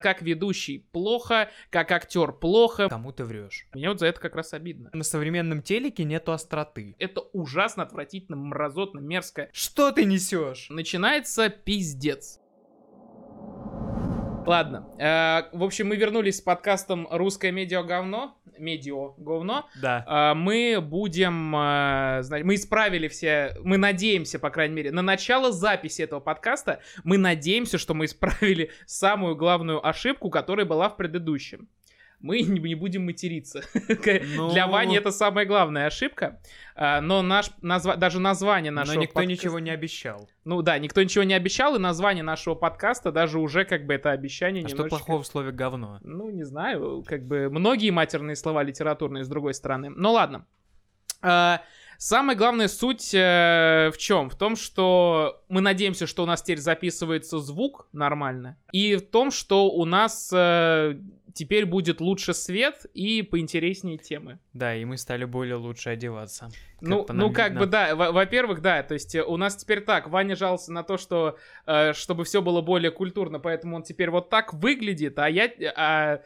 Как ведущий плохо, как актер плохо. Кому ты врешь? Мне вот за это как раз обидно. На современном телеке нету остроты. Это ужасно, отвратительно, мразотно, мерзко. Что ты несешь? Начинается пиздец. Ладно. Э, в общем, мы вернулись с подкастом «Русское медиа говно». Медио говно. Да. Э, мы будем... э, знать- мы исправили все... Мы надеемся, по крайней мере, на начало записи этого подкаста мы надеемся, что мы исправили самую главную ошибку, которая была в предыдущем. Мы не будем материться. Ну. Для Вани это самая главная ошибка. Э, Но наш назва- даже название Но нашего никто подка- ничего не обещал. ну да, никто ничего не обещал, и название нашего подкаста даже уже как бы это обещание А что немножечко... плохого в слове говно? Ну, не знаю, как бы многие матерные слова литературные с другой стороны. Ну ладно. А, Самая главная суть э, в чем? В том, что мы надеемся, что у нас теперь записывается звук нормально, и в том, что у нас э, теперь будет лучше свет и поинтереснее темы. Да, и мы стали более лучше одеваться. Ну, по ну нам как видно. бы да, во- во-первых, да, то есть э, у нас теперь так, Ваня жаловался на то, что э, чтобы все было более культурно, поэтому он теперь вот так выглядит, а я, а,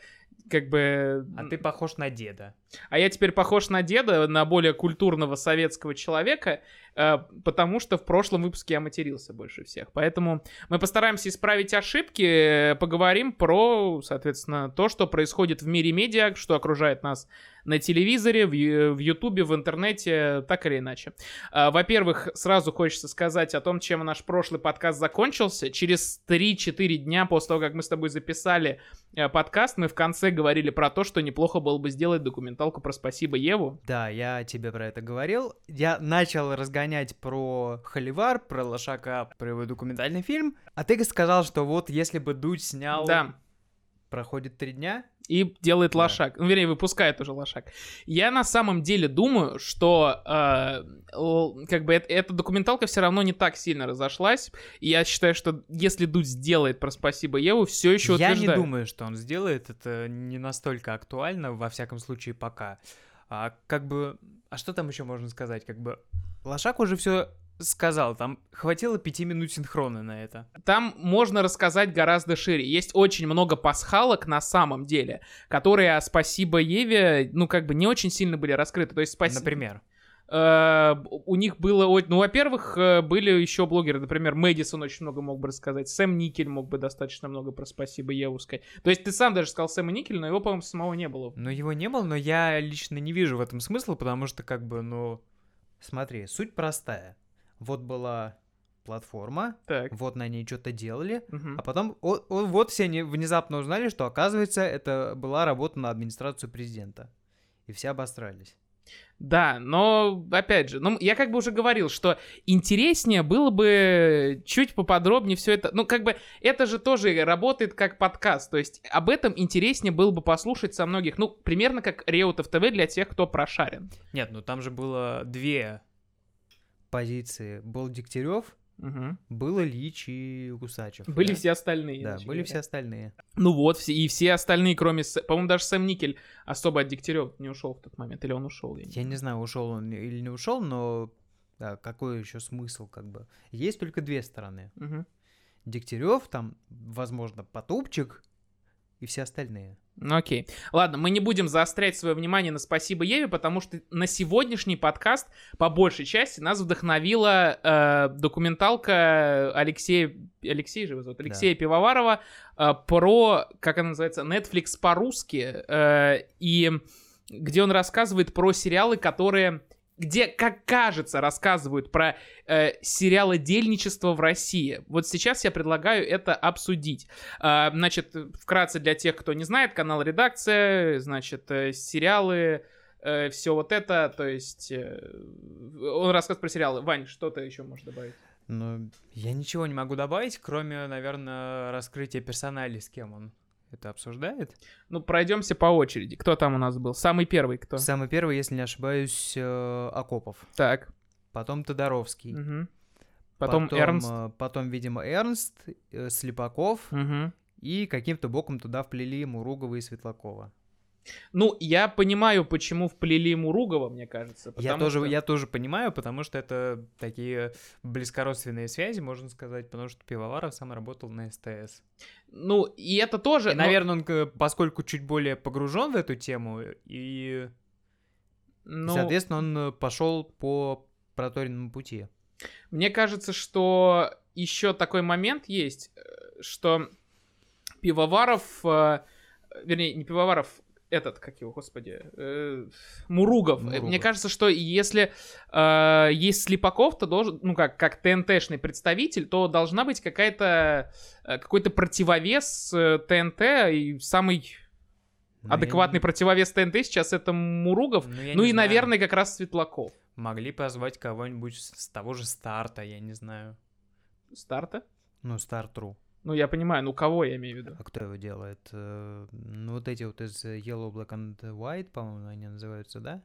как бы, А ты похож на деда. а я теперь похож на деда, на более культурного советского человека, потому что в прошлом выпуске я матерился больше всех. Поэтому мы постараемся исправить ошибки, э, поговорим про, соответственно, то, что происходит в мире медиа, что окружает нас на телевизоре, в в Ютубе, в интернете, так или иначе. А, Во-первых, сразу хочется сказать о том, чем наш прошлый подкаст закончился. Через 3-4 дня после того, как мы с тобой записали э, подкаст, мы в конце говорили про то, что неплохо было бы сделать документалку про «Спасибо, Еву». Да, я тебе про это говорил. Я начал разгонять про Холивар, про Лошака, про его документальный фильм. А ты сказал, что вот если бы Дудь снял... Да. Проходит три дня? И делает Да. лошак. Ну, вернее, выпускает уже лошак. Я на самом деле думаю, что э, как бы эт- эта документалка все равно не так сильно разошлась. И я считаю, что если Дудь сделает про «Спасибо, Еву», все еще Я не думаю, что он сделает. Это не настолько актуально, во всяком случае, пока. А как бы... А что там еще можно сказать? Как бы... Лошак уже все сказал. Там хватило пяти минут синхрона на это. Там можно рассказать гораздо шире. Есть очень много пасхалок на самом деле, которые, а спасибо Еве, ну, как бы не очень сильно были раскрыты. То есть, спасибо... Например. Э, у них было... Ну, во-первых, э, были еще блогеры, например, Мэдисон очень много мог бы рассказать, Сэм Никель мог бы достаточно много про «Спасибо, Еву» сказать. То есть ты сам даже сказал Сэма Никель, но его, по-моему, самого не было. Ну, его не было, но я лично не вижу в этом смысла, потому что, как бы, ну... Смотри, суть простая. Вот была платформа, Так. вот на ней что-то делали, мгм. а потом о- о- вот все они внезапно узнали, что, оказывается, это была работа на администрацию президента. И все обосрались. Да, но, опять же, ну, я как бы уже говорил, что интереснее было бы чуть поподробнее все это. Ну, как бы, это же тоже работает как подкаст. То есть, об этом интереснее было бы послушать со многих. Ну, примерно как Реутов ТВ для тех, кто прошарен. Нет, ну там же было две позиции. Был Дегтярев, Мгм. был Ильич и Усачев. Были да? все остальные. Да, были говоря. все остальные. Ну вот, все, и все остальные, кроме, по-моему, даже Сэм Никель особо от Дегтярева не ушел в тот момент, или он ушел? я не Я знаю. не знаю, ушел он или не ушел, но да, какой еще смысл, как бы. Есть только две стороны. Мгм. Дегтярев, там, возможно, Потупчик и все остальные. Ну окей. Ладно, мы не будем заострять свое внимание на «Спасибо Еве», потому что на сегодняшний подкаст, по большей части, нас вдохновила э, документалка Алексея... Алексей же зовут? Алексея Пивоварова э, про, как она называется, Netflix по-русски, э, и где он рассказывает про сериалы, которые... Где, как кажется, рассказывают про э, сериалы дельничества в России. Вот сейчас я предлагаю это обсудить. А, Значит, вкратце для тех, кто не знает, канал «Редакция», значит, э, сериалы, все вот это, то есть э, он рассказывает про сериалы. Вань, что ты еще можешь добавить? Но я ничего не могу добавить, кроме, наверное, раскрытия персоналей, с кем он это обсуждает. Ну, пройдемся по очереди. Кто там у нас был? Самый первый кто? Самый первый, если не ошибаюсь, э, Акопов. Так. Потом Тодоровский. мгм. Потом, Эрнст. э, Потом, видимо, Эрнст, э, Слепаков. Мгм. И каким-то боком туда вплели Муругова и Светлакова. Ну, я понимаю, почему вплели Муругова, мне кажется. Я тоже, что- я тоже понимаю, потому что это такие близкородственные связи, можно сказать, потому что Пивоваров сам работал на СТС. Ну, и это тоже... И, но- наверное, он, поскольку чуть более погружен в эту тему, и, ну, соответственно, он пошел по проторенному пути. Мне кажется, что еще такой момент есть, э, что Пивоваров, э, вернее, не Пивоваров, этот, как его, господи, э, Муругов. Э, Муругов. Мне кажется, что если э, есть Слепаков, то должен, ну как, как ТНТшный представитель, то должна быть какая-то, э, какой-то противовес э, ТНТ, и самый Ну, адекватный я противовес ТНТ сейчас это Муругов. Ну не и, знаю. наверное, как раз Светлаков. Могли позвать кого-нибудь с с того же старта, я не знаю. Старта? Ну, Стартру. Ну, я понимаю, ну кого я имею в виду? А кто его делает? Э, Ну, вот эти вот из Yellow, Black and White, по-моему, они называются, да?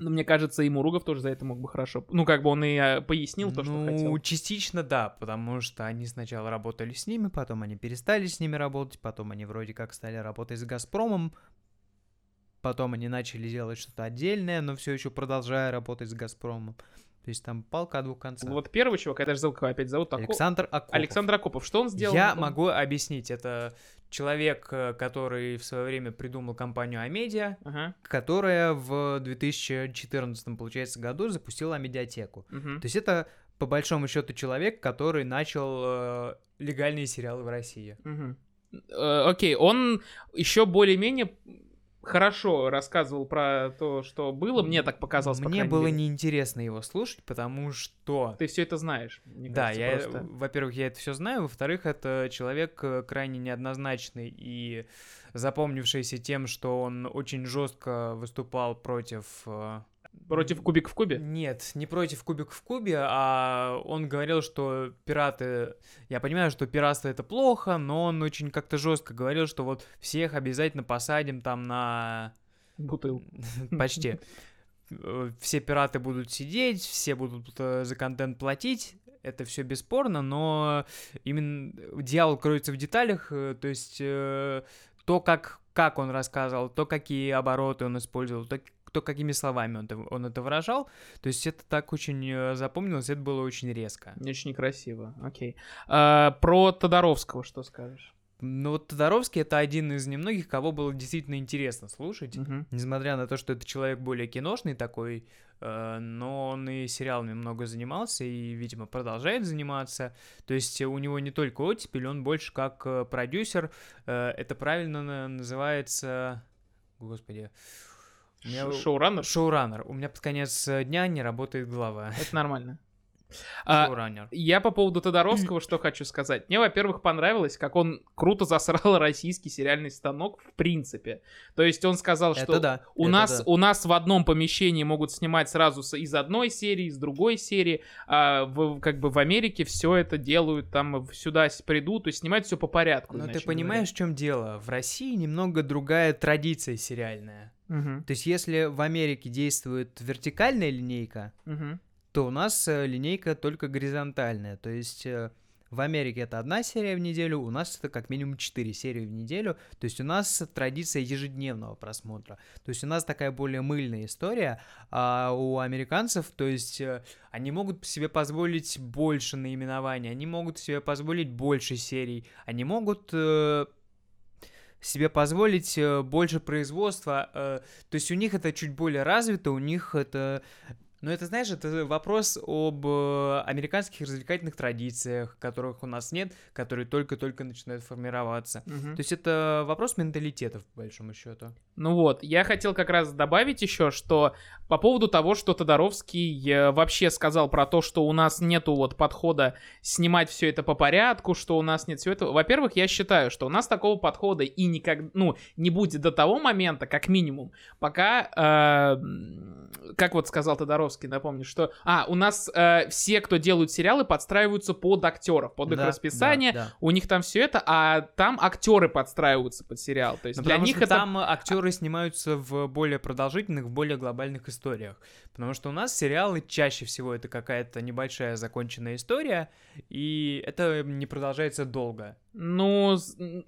Ну, мне кажется, и Муругов тоже за это мог бы хорошо. Ну, как бы он и э, пояснил то, что ну, хотел. частично да, потому что они сначала работали с ними, потом они перестали с ними работать, потом они вроде как стали работать с Газпромом, потом они начали делать что-то отдельное, но все еще продолжая работать с Газпромом. То есть там палка о двух концах. Вот первый чувак, я даже забыл, как опять зовут. Александр Акопов. Александр Акопов. Что он сделал? Я могу объяснить. Это человек, э, который в свое время придумал компанию Амедиа, Ага. которая в 2014, получается, году запустила медиатеку. мгм. То есть это, по большому счету, человек, который начал э, легальные сериалы в России. Мгм. Э, Окей, он еще более-менее хорошо рассказывал про то, что было. Мне так показалось, по Мне крайней было мере. неинтересно его слушать, потому что... Ты все это знаешь. мне Да, кажется, я, просто. во-первых, я это все знаю, во-вторых, это человек э, крайне неоднозначный и запомнившийся тем, что он очень жестко выступал против... Против Кубик в Кубе? Нет, не против Кубик в Кубе, а он говорил, что пираты... Я понимаю, что пиратство это плохо, но он очень как-то жестко говорил, что вот всех обязательно посадим там на... Бутыл. Почти. Все пираты будут сидеть, все будут э, за контент платить. Это все бесспорно, но именно дьявол кроется в деталях, э, то есть э, то, как, как он рассказывал, то, какие обороты он использовал, то, то какими словами он это, он это выражал. То есть это так очень э, запомнилось, это было очень резко. Очень некрасиво. Окей. А, про Тодоровского что скажешь? Но вот Тодоровский это один из немногих, кого было действительно интересно слушать. Мгм. Несмотря на то, что это человек более киношный такой, э, но он и сериалами много занимался и, видимо, продолжает заниматься. То есть у него не только оттепель, он больше как э, продюсер. Э, это правильно на- называется... Господи. Меня... Шоураннер? Шоураннер. У меня под конец э, дня не работает голова. Это нормально. А, Шоураннер. Я по поводу Тодоровского что хочу сказать. Мне, во-первых, понравилось, как он круто засрал российский сериальный станок в принципе. То есть он сказал, что Это да. у это нас, да. у нас в одном помещении могут снимать сразу из одной серии, из другой серии, а в, как бы в Америке все это делают, там сюда придут, то есть снимают все по порядку. Но ты понимаешь, в чем дело? В России немного другая традиция сериальная. говоря. Мгм, То есть, если в Америке действует вертикальная линейка, мгм. То у нас э, линейка только горизонтальная. То есть э, в Америке это одна серия в неделю, у нас это как минимум 4 серии в неделю. То есть у нас традиция ежедневного просмотра. То есть у нас такая более мыльная история, а у американцев, то есть э, они могут себе позволить больше наименований, они могут себе позволить больше серий, они могут себе позволить больше производства. то есть у них это чуть более развито, у них это... Но это, знаешь, это вопрос об э, американских развлекательных традициях, которых у нас нет, которые только-только начинают формироваться. Мгм. То есть это вопрос менталитетов, по большому счету. Ну вот, я хотел как раз добавить еще, что по поводу того, что Тодоровский э, вообще сказал про то, что у нас нету вот подхода снимать все это по порядку, что у нас нет всего этого. Во-первых, я считаю, что у нас такого подхода и никак, ну, не будет до того момента, как минимум, пока, э, как вот сказал Тодоровский, напомню, что, а, у нас э, все, кто делают сериалы, подстраиваются под актеров, под их Да, расписание, да, да. у них там все это, а там актеры подстраиваются под сериал, то есть Ну, для них это там актеры снимаются в более продолжительных, в более глобальных историях. Потому что у нас сериалы чаще всего это какая-то небольшая законченная история, и это не продолжается долго. Ну,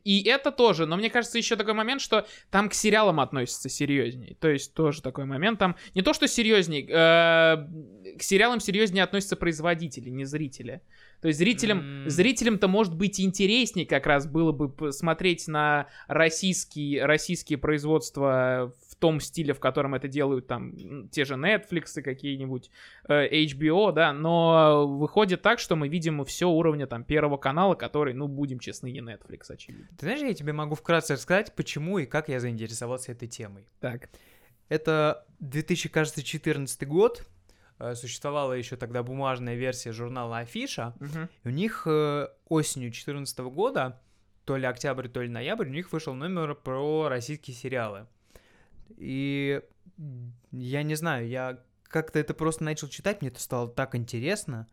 и это тоже, но мне кажется, еще такой момент, что там к сериалам относятся серьезней. То есть тоже такой момент. Там не то, что серьезней, э, к сериалам серьезнее относятся производители, не зрители. То есть зрителям, М. зрителям-то может быть интереснее как раз было бы посмотреть на российские, российские производства в том стиле, в котором это делают там те же Netflix и какие-нибудь э, HBO, да, но выходит так, что мы видим все уровня там первого канала, который, ну, будем честны, не Netflix, очевидно. Ты знаешь, я тебе могу вкратце рассказать, почему и как я заинтересовался этой темой. Так. Это 2014 год. э, Существовала еще тогда бумажная версия журнала Афиша. И у них э, осенью 2014 года, то ли октябрь, то ли ноябрь, у них вышел номер про российские сериалы. И я не знаю, я как-то это просто начал читать, мне это стало так интересно.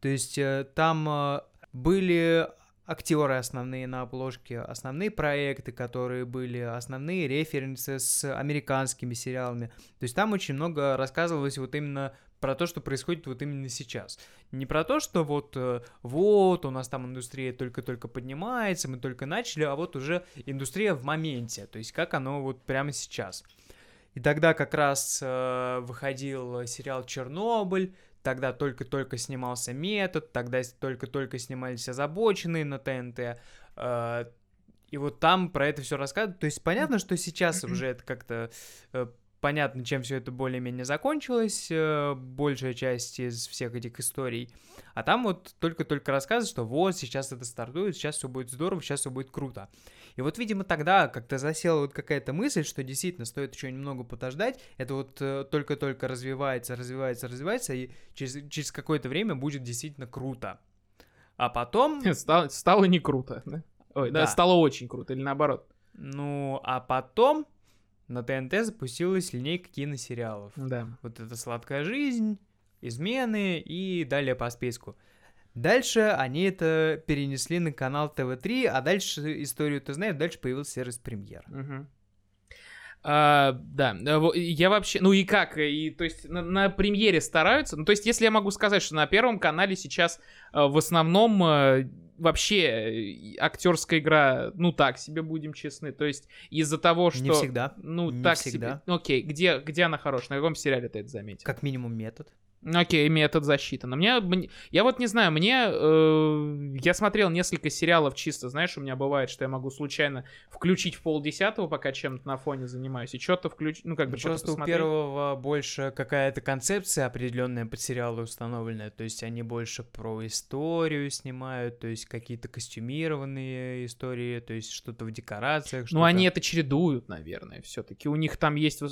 То есть э, там э, были актеры основные на обложке, основные проекты, которые были, основные референсы с американскими сериалами. То есть там очень много рассказывалось вот именно про то, что происходит вот именно сейчас. Не про то, что вот, э, вот, у нас там индустрия только-только поднимается, мы только начали, а вот уже индустрия в моменте, то есть как оно вот прямо сейчас. И тогда как раз э, выходил сериал «Чернобыль», тогда только-только снимался «Метод», тогда только-только снимались «Озабоченные» на ТНТ, э, и вот там про это все рассказывают. То есть понятно, что сейчас уже это как-то э, понятно, чем все это более-менее закончилось, э, большая часть из всех этих историй. А там вот только-только рассказывают, что вот, сейчас это стартует, сейчас все будет здорово, сейчас все будет круто. И вот, видимо, тогда как-то засела вот какая-то мысль, что действительно стоит еще немного подождать. Это вот э, только-только развивается, развивается, развивается, и через, через какое-то время будет действительно круто. А потом, Стало, стало не круто, да? Ой, да. Да. стало очень круто, или наоборот. ну, а потом на ТНТ запустилась линейка киносериалов. Да. Вот это «Сладкая жизнь», «Измены» и далее по списку. Дальше они это перенесли на канал ТВ-3, а дальше историю ты знаешь, дальше появился сервис «Премьер». Мгм. А, да, э, я вообще, ну и как, и то есть на, на премьере стараются, ну то есть если я могу сказать, что на первом канале сейчас э, в основном э, вообще э, актерская игра, ну так себе будем честны, то есть из-за того, что, Не всегда, ну не так всегда. себе, окей, где где она хорошая, на каком сериале ты это заметил? как минимум метод. Ну, Окей, метод защиты. Но мне, мне- я вот не знаю, мне, э, я смотрел несколько сериалов чисто, знаешь, у меня бывает, что я могу случайно включить в полдесятого, пока чем-то на фоне занимаюсь, и что-то включить, ну, как бы, что-то Просто у первого больше какая-то концепция определенная под сериалы установленная, то есть они больше про историю снимают, то есть какие-то костюмированные истории, то есть что-то в декорациях. Ну, что-то- они это чередуют, наверное, все-таки. У них там есть...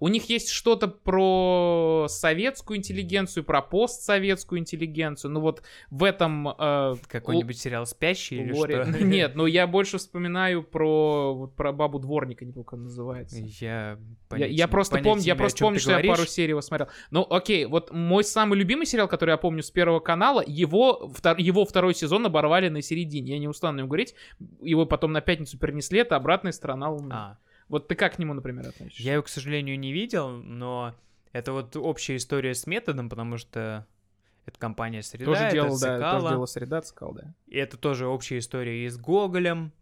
У них есть что-то про советскую интеллигенцию, про постсоветскую интеллигенцию. Ну, вот в этом... э, Какой-нибудь сериал «Спящий» или лоре- что? Нет, ну я больше вспоминаю про, вот, про бабу дворника, не помню, как он называется. Я, Я, понятия- я просто понятия помню, я просто помню, что я говоришь. пару серий его смотрел. Ну, окей, вот мой самый любимый сериал, который я помню с первого канала, его, втор- его второй сезон оборвали на середине. Я не устану им говорить. Его потом на пятницу перенесли, это обратная сторона Луны. А, Вот ты как к нему, например, относишься? я его, к сожалению, не видел, но это вот общая история с методом, потому что это компания «Среда», тоже это делал, да, Цикало, тоже делал среда, Цикало, да. и это тоже общая история и с Гоголем,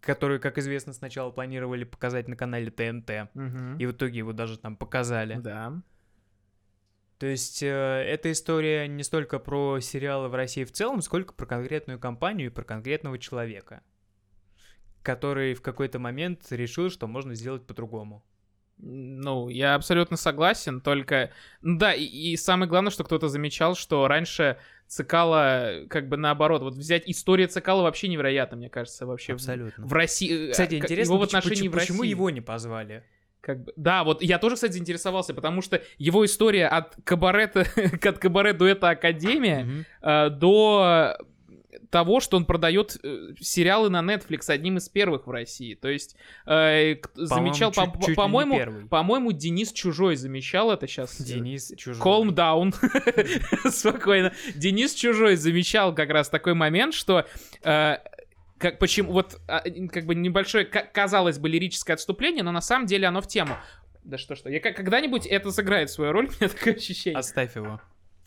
который, как известно, сначала планировали показать на канале ТНТ, Мгм. и в итоге его даже там показали. Да. То есть э, эта история не столько про сериалы в России в целом, сколько про конкретную компанию и про конкретного человека, который в какой-то момент решил, что можно сделать по-другому. Ну, я абсолютно согласен, только... Да, и, и самое главное, что кто-то замечал, что раньше Цикала, как бы наоборот, вот взять история Цикала вообще невероятно, мне кажется, вообще. Абсолютно. В России... э, Кстати, интересно, его в поч- поч- отношении в почему его не позвали? Как бы, да, вот я тоже, кстати, заинтересовался, потому что его история от кабарета, от кабаре дуэта Академия Мгм. э, до того, что он продает э, сериалы на Netflix одним из первых в России. То есть э, к- замечал, По-моему, по- по-моему, по-моему, Денис Чужой замечал это сейчас. Денис Чужой. Calm down. Спокойно. Денис Чужой замечал как раз такой момент, что э, как, почему, вот, а, как бы небольшое, ка- казалось бы, лирическое отступление, но на самом деле оно в тему. Да что что, я когда-нибудь это сыграет свою роль, у меня такое ощущение. Оставь его.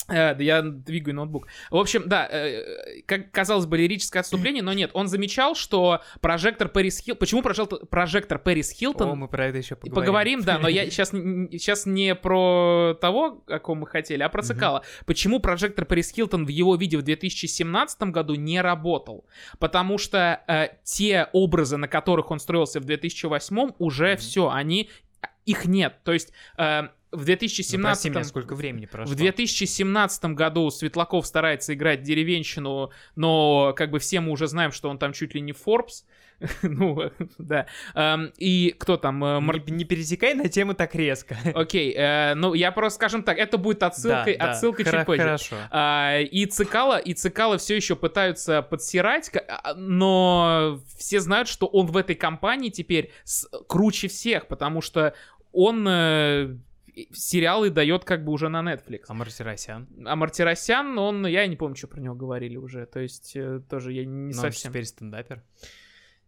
Э, да я двигаю ноутбук. В общем, да, э, как казалось бы, лирическое отступление, но нет. Он замечал, что прожектор Пэрис Хилтон... Почему прожектор, Пэрис Хилтон... О, мы про это еще поговорим. Поговорим, да, но я сейчас, сейчас не про того, о ком мы хотели, а про Цикала. Почему прожектор Пэрис Хилтон в его видео в 2017 году не работал? Потому что э, те образы, на которых он строился в 2008, уже все, они... Их нет. То есть... Э, в 2017 Ну, меня, сколько времени прошло. в 2017 году Светлаков старается играть деревенщину, но как бы все мы уже знаем, что он там чуть ли не Forbes. ну, да. Эм, и кто там? э, Мар- Не, не пересекай на тему так резко. Окей, э, ну я просто, скажем так, это будет отсылкой, Да, да, отсылкой хоро- чуть позже. Хорошо. А, и Цикала, и Цикала все еще пытаются подсирать, а, но все знают, что он в этой компании теперь круче всех, потому что он э, сериалы дает как бы уже на Netflix. А Мартиросян? А Мартиросян, он, я не помню, что про него говорили уже, то есть э, тоже я не он совсем... теперь стендапер.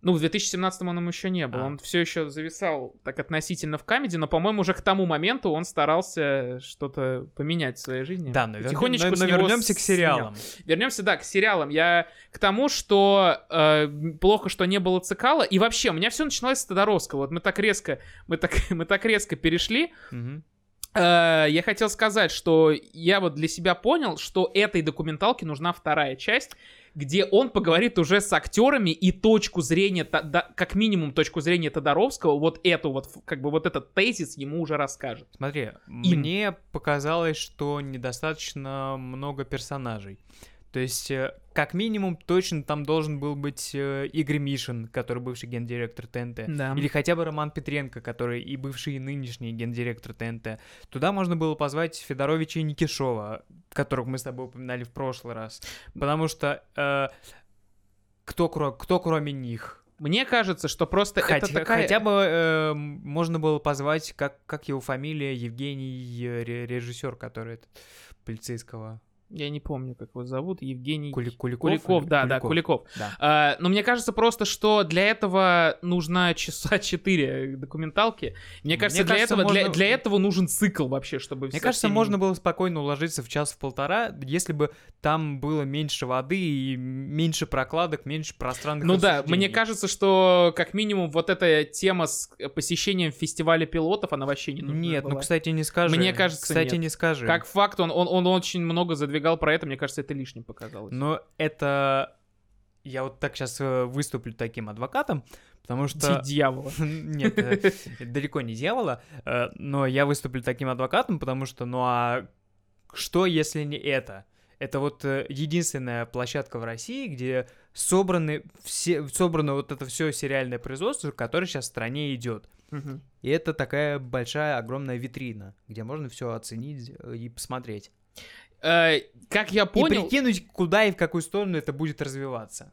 Ну, в 2017 он им еще не был, А. он все еще зависал так относительно в камеди, но, по-моему, уже к тому моменту он старался что-то поменять в своей жизни. Да, но, Потихонечку но, но вернемся к снял. сериалам. Вернемся, да, к сериалам. Я к тому, что э, плохо, что не было Цикала. И вообще, у меня все начиналось с Тодоровского. Вот мы так резко, мы так, мы так резко перешли. Мгм. Э, я хотел сказать, что я вот для себя понял, что этой документалке нужна вторая часть, где он поговорит уже с актерами и точку зрения, как минимум точку зрения Тодоровского, вот эту вот, как бы вот этот тезис ему уже расскажет. Смотри, мне показалось, что недостаточно много персонажей. То есть, э, как минимум, точно там должен был быть э, Игорь Мишин, который бывший гендиректор ТНТ. Да. Или хотя бы Роман Петренко, который и бывший, и нынешний гендиректор ТНТ. Туда можно было позвать Федоровича и Никишова, которых мы с тобой упоминали в прошлый раз. Потому что э, кто, кро- кто кроме них? Мне кажется, что просто Хотя, это такая... хотя бы э, можно было позвать, как, как его фамилия, Евгений, э, ре- режиссер, который этот, полицейского. Я не помню, как его зовут. Евгений... Кули- Куликов? Куликов, да, да, Куликов. Да. А, но мне кажется просто, что для этого нужно часа 4 документалки. Мне кажется, для, кажется, этого, для, можно- для этого нужен цикл вообще, чтобы... Мне кажется, всеми- можно было спокойно уложиться в час в полтора, если бы там было меньше воды и меньше прокладок, меньше пространных Ну да, мне кажется, что как минимум вот эта тема с посещением фестиваля пилотов, она вообще не нужна Нет, была. ну, кстати, не скажи. Мне кажется, Кстати, нет. не скажи. Как факт, он, он, он очень много задвигал про это, мне кажется, это лишним показалось. Но это... Я вот так сейчас выступлю таким адвокатом, потому что... Ди- Дьявола. Нет, э, далеко не дьявола, э, но я выступлю таким адвокатом, потому что, ну а что, если не это? Это вот э, единственная площадка в России, где собраны все, собрано вот это все сериальное производство, которое сейчас в стране идет. И это такая большая, огромная витрина, где можно все оценить э, и посмотреть. Э, Как я И понял... прикинуть, куда и в какую сторону это будет развиваться.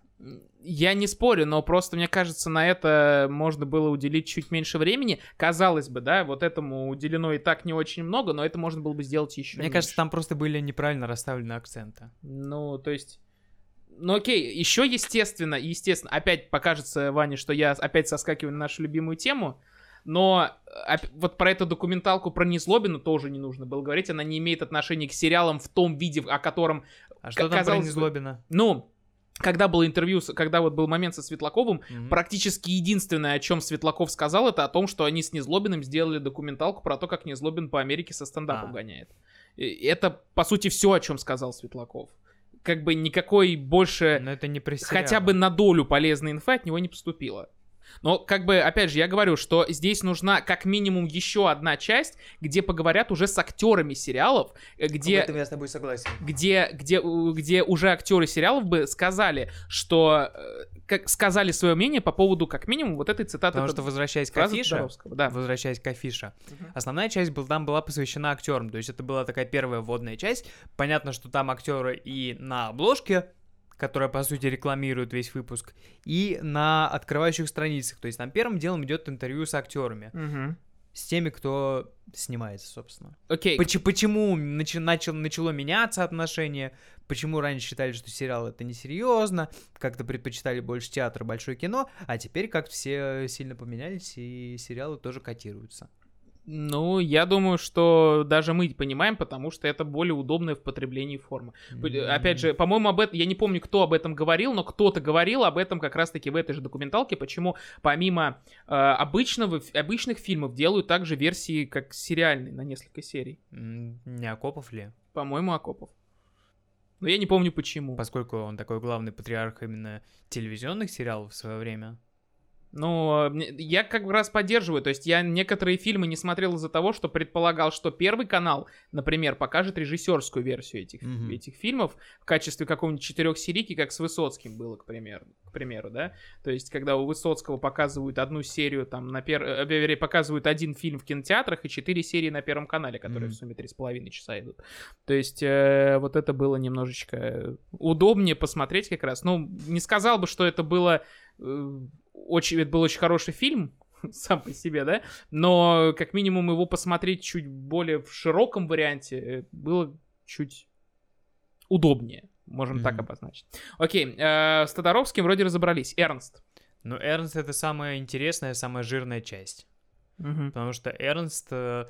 Я не спорю, но просто мне кажется, на это можно было уделить чуть меньше времени. Казалось бы, да, вот этому уделено и так не очень много, но это можно было бы сделать еще Мне кажется, там просто были неправильно расставлены акценты. Ну, то есть... Ну окей, еще естественно, естественно, опять покажется Ване, что я опять соскакиваю на нашу любимую тему, но э, вот про эту документалку про Незлобина тоже не нужно было говорить, она не имеет отношения к сериалам в том виде, о котором А что там про Незлобина? ну, когда было интервью, когда вот был момент со Светлаковым, Мгм. практически единственное, о чем Светлаков сказал, это о том, что они с Незлобиным сделали документалку про то, как Незлобин по Америке со стендапом А. гоняет. И это, по сути, все, о чем сказал Светлаков. Как бы никакой больше, Но это не хотя бы на долю полезной инфы от него не поступило. Но, как бы, опять же, я говорю, что здесь нужна как минимум еще одна часть, где поговорят уже с актерами сериалов, э, где я с тобой согласен. где, где, где уже актеры сериалов бы сказали, что э, как сказали свое мнение по поводу, как минимум, вот этой цитаты. Потому что, возвращаясь к афише, да. возвращаясь к афише, Мгм. основная часть был, там была посвящена актерам. То есть это была такая первая вводная часть. Понятно, что там актеры и на обложке, которая, по сути, рекламирует весь выпуск, и на открывающих страницах. То есть там первым делом идет интервью с актерами. Мгм. С теми, кто снимается, собственно. Окей. Поч- почему начи- начал, начало меняться отношение? Почему раньше считали, что сериал это несерьезно, как-то предпочитали больше театр, большое кино, а теперь как все сильно поменялись, и сериалы тоже котируются. Ну, я думаю, что даже мы понимаем, потому что это более удобная в потреблении форма. Mm-hmm. Опять же, по-моему, об этом, я не помню, кто об этом говорил, но кто-то говорил об этом как раз-таки в этой же документалке, почему помимо э, обычного, обычных фильмов делают также версии как сериальные на несколько серий. Не Акопов ли? По-моему, Акопов. Но я не помню почему. Поскольку он такой главный патриарх именно телевизионных сериалов в свое время. Ну, я как раз поддерживаю. То есть я некоторые фильмы не смотрел из-за того, что предполагал, что Первый канал, например, покажет режиссерскую версию этих, mm-hmm. этих фильмов в качестве какого-нибудь четырех серийки, как с Высоцким было, к примеру, к примеру, да. То есть когда у Высоцкого показывают одну серию, там, на пер... Э, показывают один фильм в кинотеатрах и четыре серии на Первом канале, которые mm-hmm. в сумме три с половиной часа идут. То есть э, вот это было немножечко удобнее посмотреть как раз. Ну, не сказал бы, что это было э, очень, это был очень хороший фильм, сам по себе, да, но как минимум его посмотреть чуть более в широком варианте э, было чуть удобнее, можем mm-hmm. так обозначить. Окей, э, с Тодоровским вроде разобрались. Эрнст. Ну, Эрнст это самая интересная, самая жирная часть. Mm-hmm. Потому что Эрнст... Э,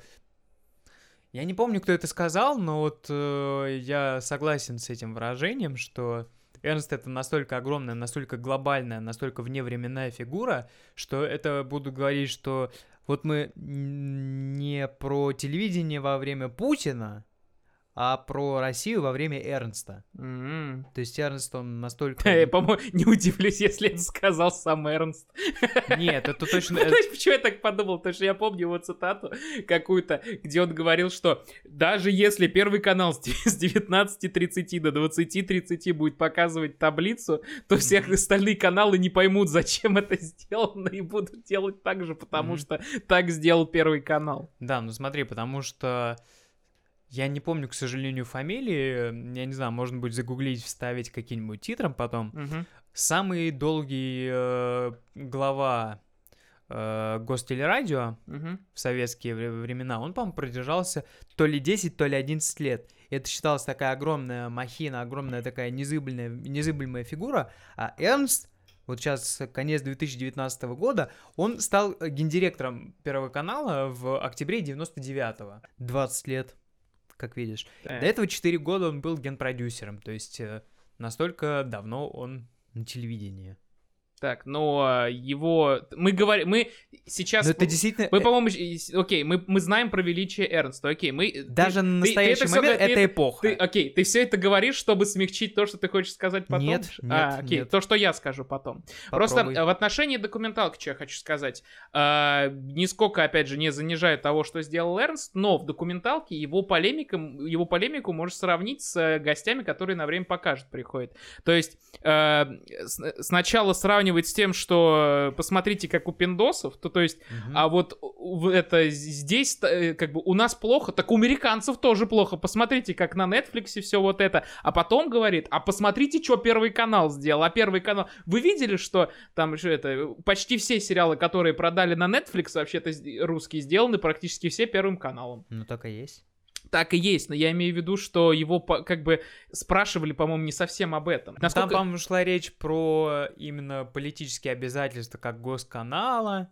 я не помню, кто это сказал, но вот э, я согласен с этим выражением, что Эрнст это настолько огромная, настолько глобальная, настолько вневременная фигура, что это буду говорить, что вот мы не про телевидение во время Путина, а про Россию во время Эрнста. Mm-hmm. То есть Эрнст, он настолько... Я, по-моему, не удивлюсь, если это сказал сам Эрнст. Нет, это точно... Знаешь, почему я так подумал? Потому что я помню его цитату какую-то, где он говорил, что даже если Первый канал с 19.30 до 20.30 будет показывать таблицу, то все остальные каналы не поймут, зачем это сделано, и будут делать так же, потому что так сделал Первый канал. Да, ну смотри, потому что я не помню, к сожалению, фамилии. Я не знаю, можно будет загуглить, вставить каким-нибудь титром потом. Угу. Самый долгий э, глава э, гостелерадио угу. в советские времена, он, по-моему, продержался то ли 10, то ли 11 лет. И это считалось такая огромная махина, огромная такая незыблемая, незыблемая фигура. А Эрнст, вот сейчас конец 2019 года, он стал гендиректором Первого канала в октябре 99-го. 20 лет как видишь. Да. До этого 4 года он был генпродюсером, то есть э, настолько давно он на телевидении. Так, но его... Мы говорим... Мы сейчас... Но это действительно... Мы, по-моему... Окей, мы, мы знаем про величие Эрнста, окей, мы... Даже ты, на настоящий ты, ты момент это, это эпоха. Ты, окей, ты все это говоришь, чтобы смягчить то, что ты хочешь сказать потом? Нет, нет, а, окей, нет. то, что я скажу потом. Попробуй. Просто в отношении документалки, что я хочу сказать. А, нисколько, опять же, не занижаю того, что сделал Эрнст, но в документалке его, полемика, его полемику можешь сравнить с гостями, которые на время покажет приходят. То есть а, сначала сравнивать сравнивать с тем, что э, посмотрите, как у пиндосов, то, то есть, угу. а вот это здесь э, как бы у нас плохо, так у американцев тоже плохо. Посмотрите, как на Netflix все вот это. А потом говорит, а посмотрите, что Первый канал сделал. А Первый канал... Вы видели, что там что это, почти все сериалы, которые продали на Netflix, вообще-то русские, сделаны практически все Первым каналом. Ну, так и есть так и есть, но я имею в виду, что его как бы спрашивали, по-моему, не совсем об этом. Насколько... Там, по-моему, шла речь про именно политические обязательства как госканала,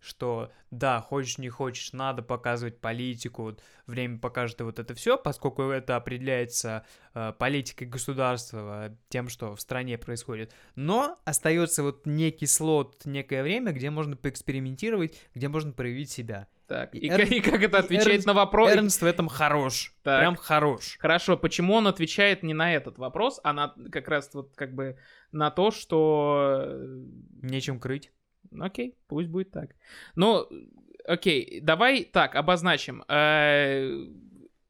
что да, хочешь не хочешь, надо показывать политику, вот, время покажет и вот это все, поскольку это определяется э, политикой государства, тем, что в стране происходит. Но остается вот некий слот, некое время, где можно поэкспериментировать, где можно проявить себя. Так, и, Эр... и как это отвечает Эрнст... на вопрос? Эрнст в этом хорош. Так. Прям хорош. Хорошо, почему он отвечает не на этот вопрос, а на как раз вот как бы на то, что... Э, Нечем крыть. Окей, пусть будет так. Ну, окей, давай так, обозначим.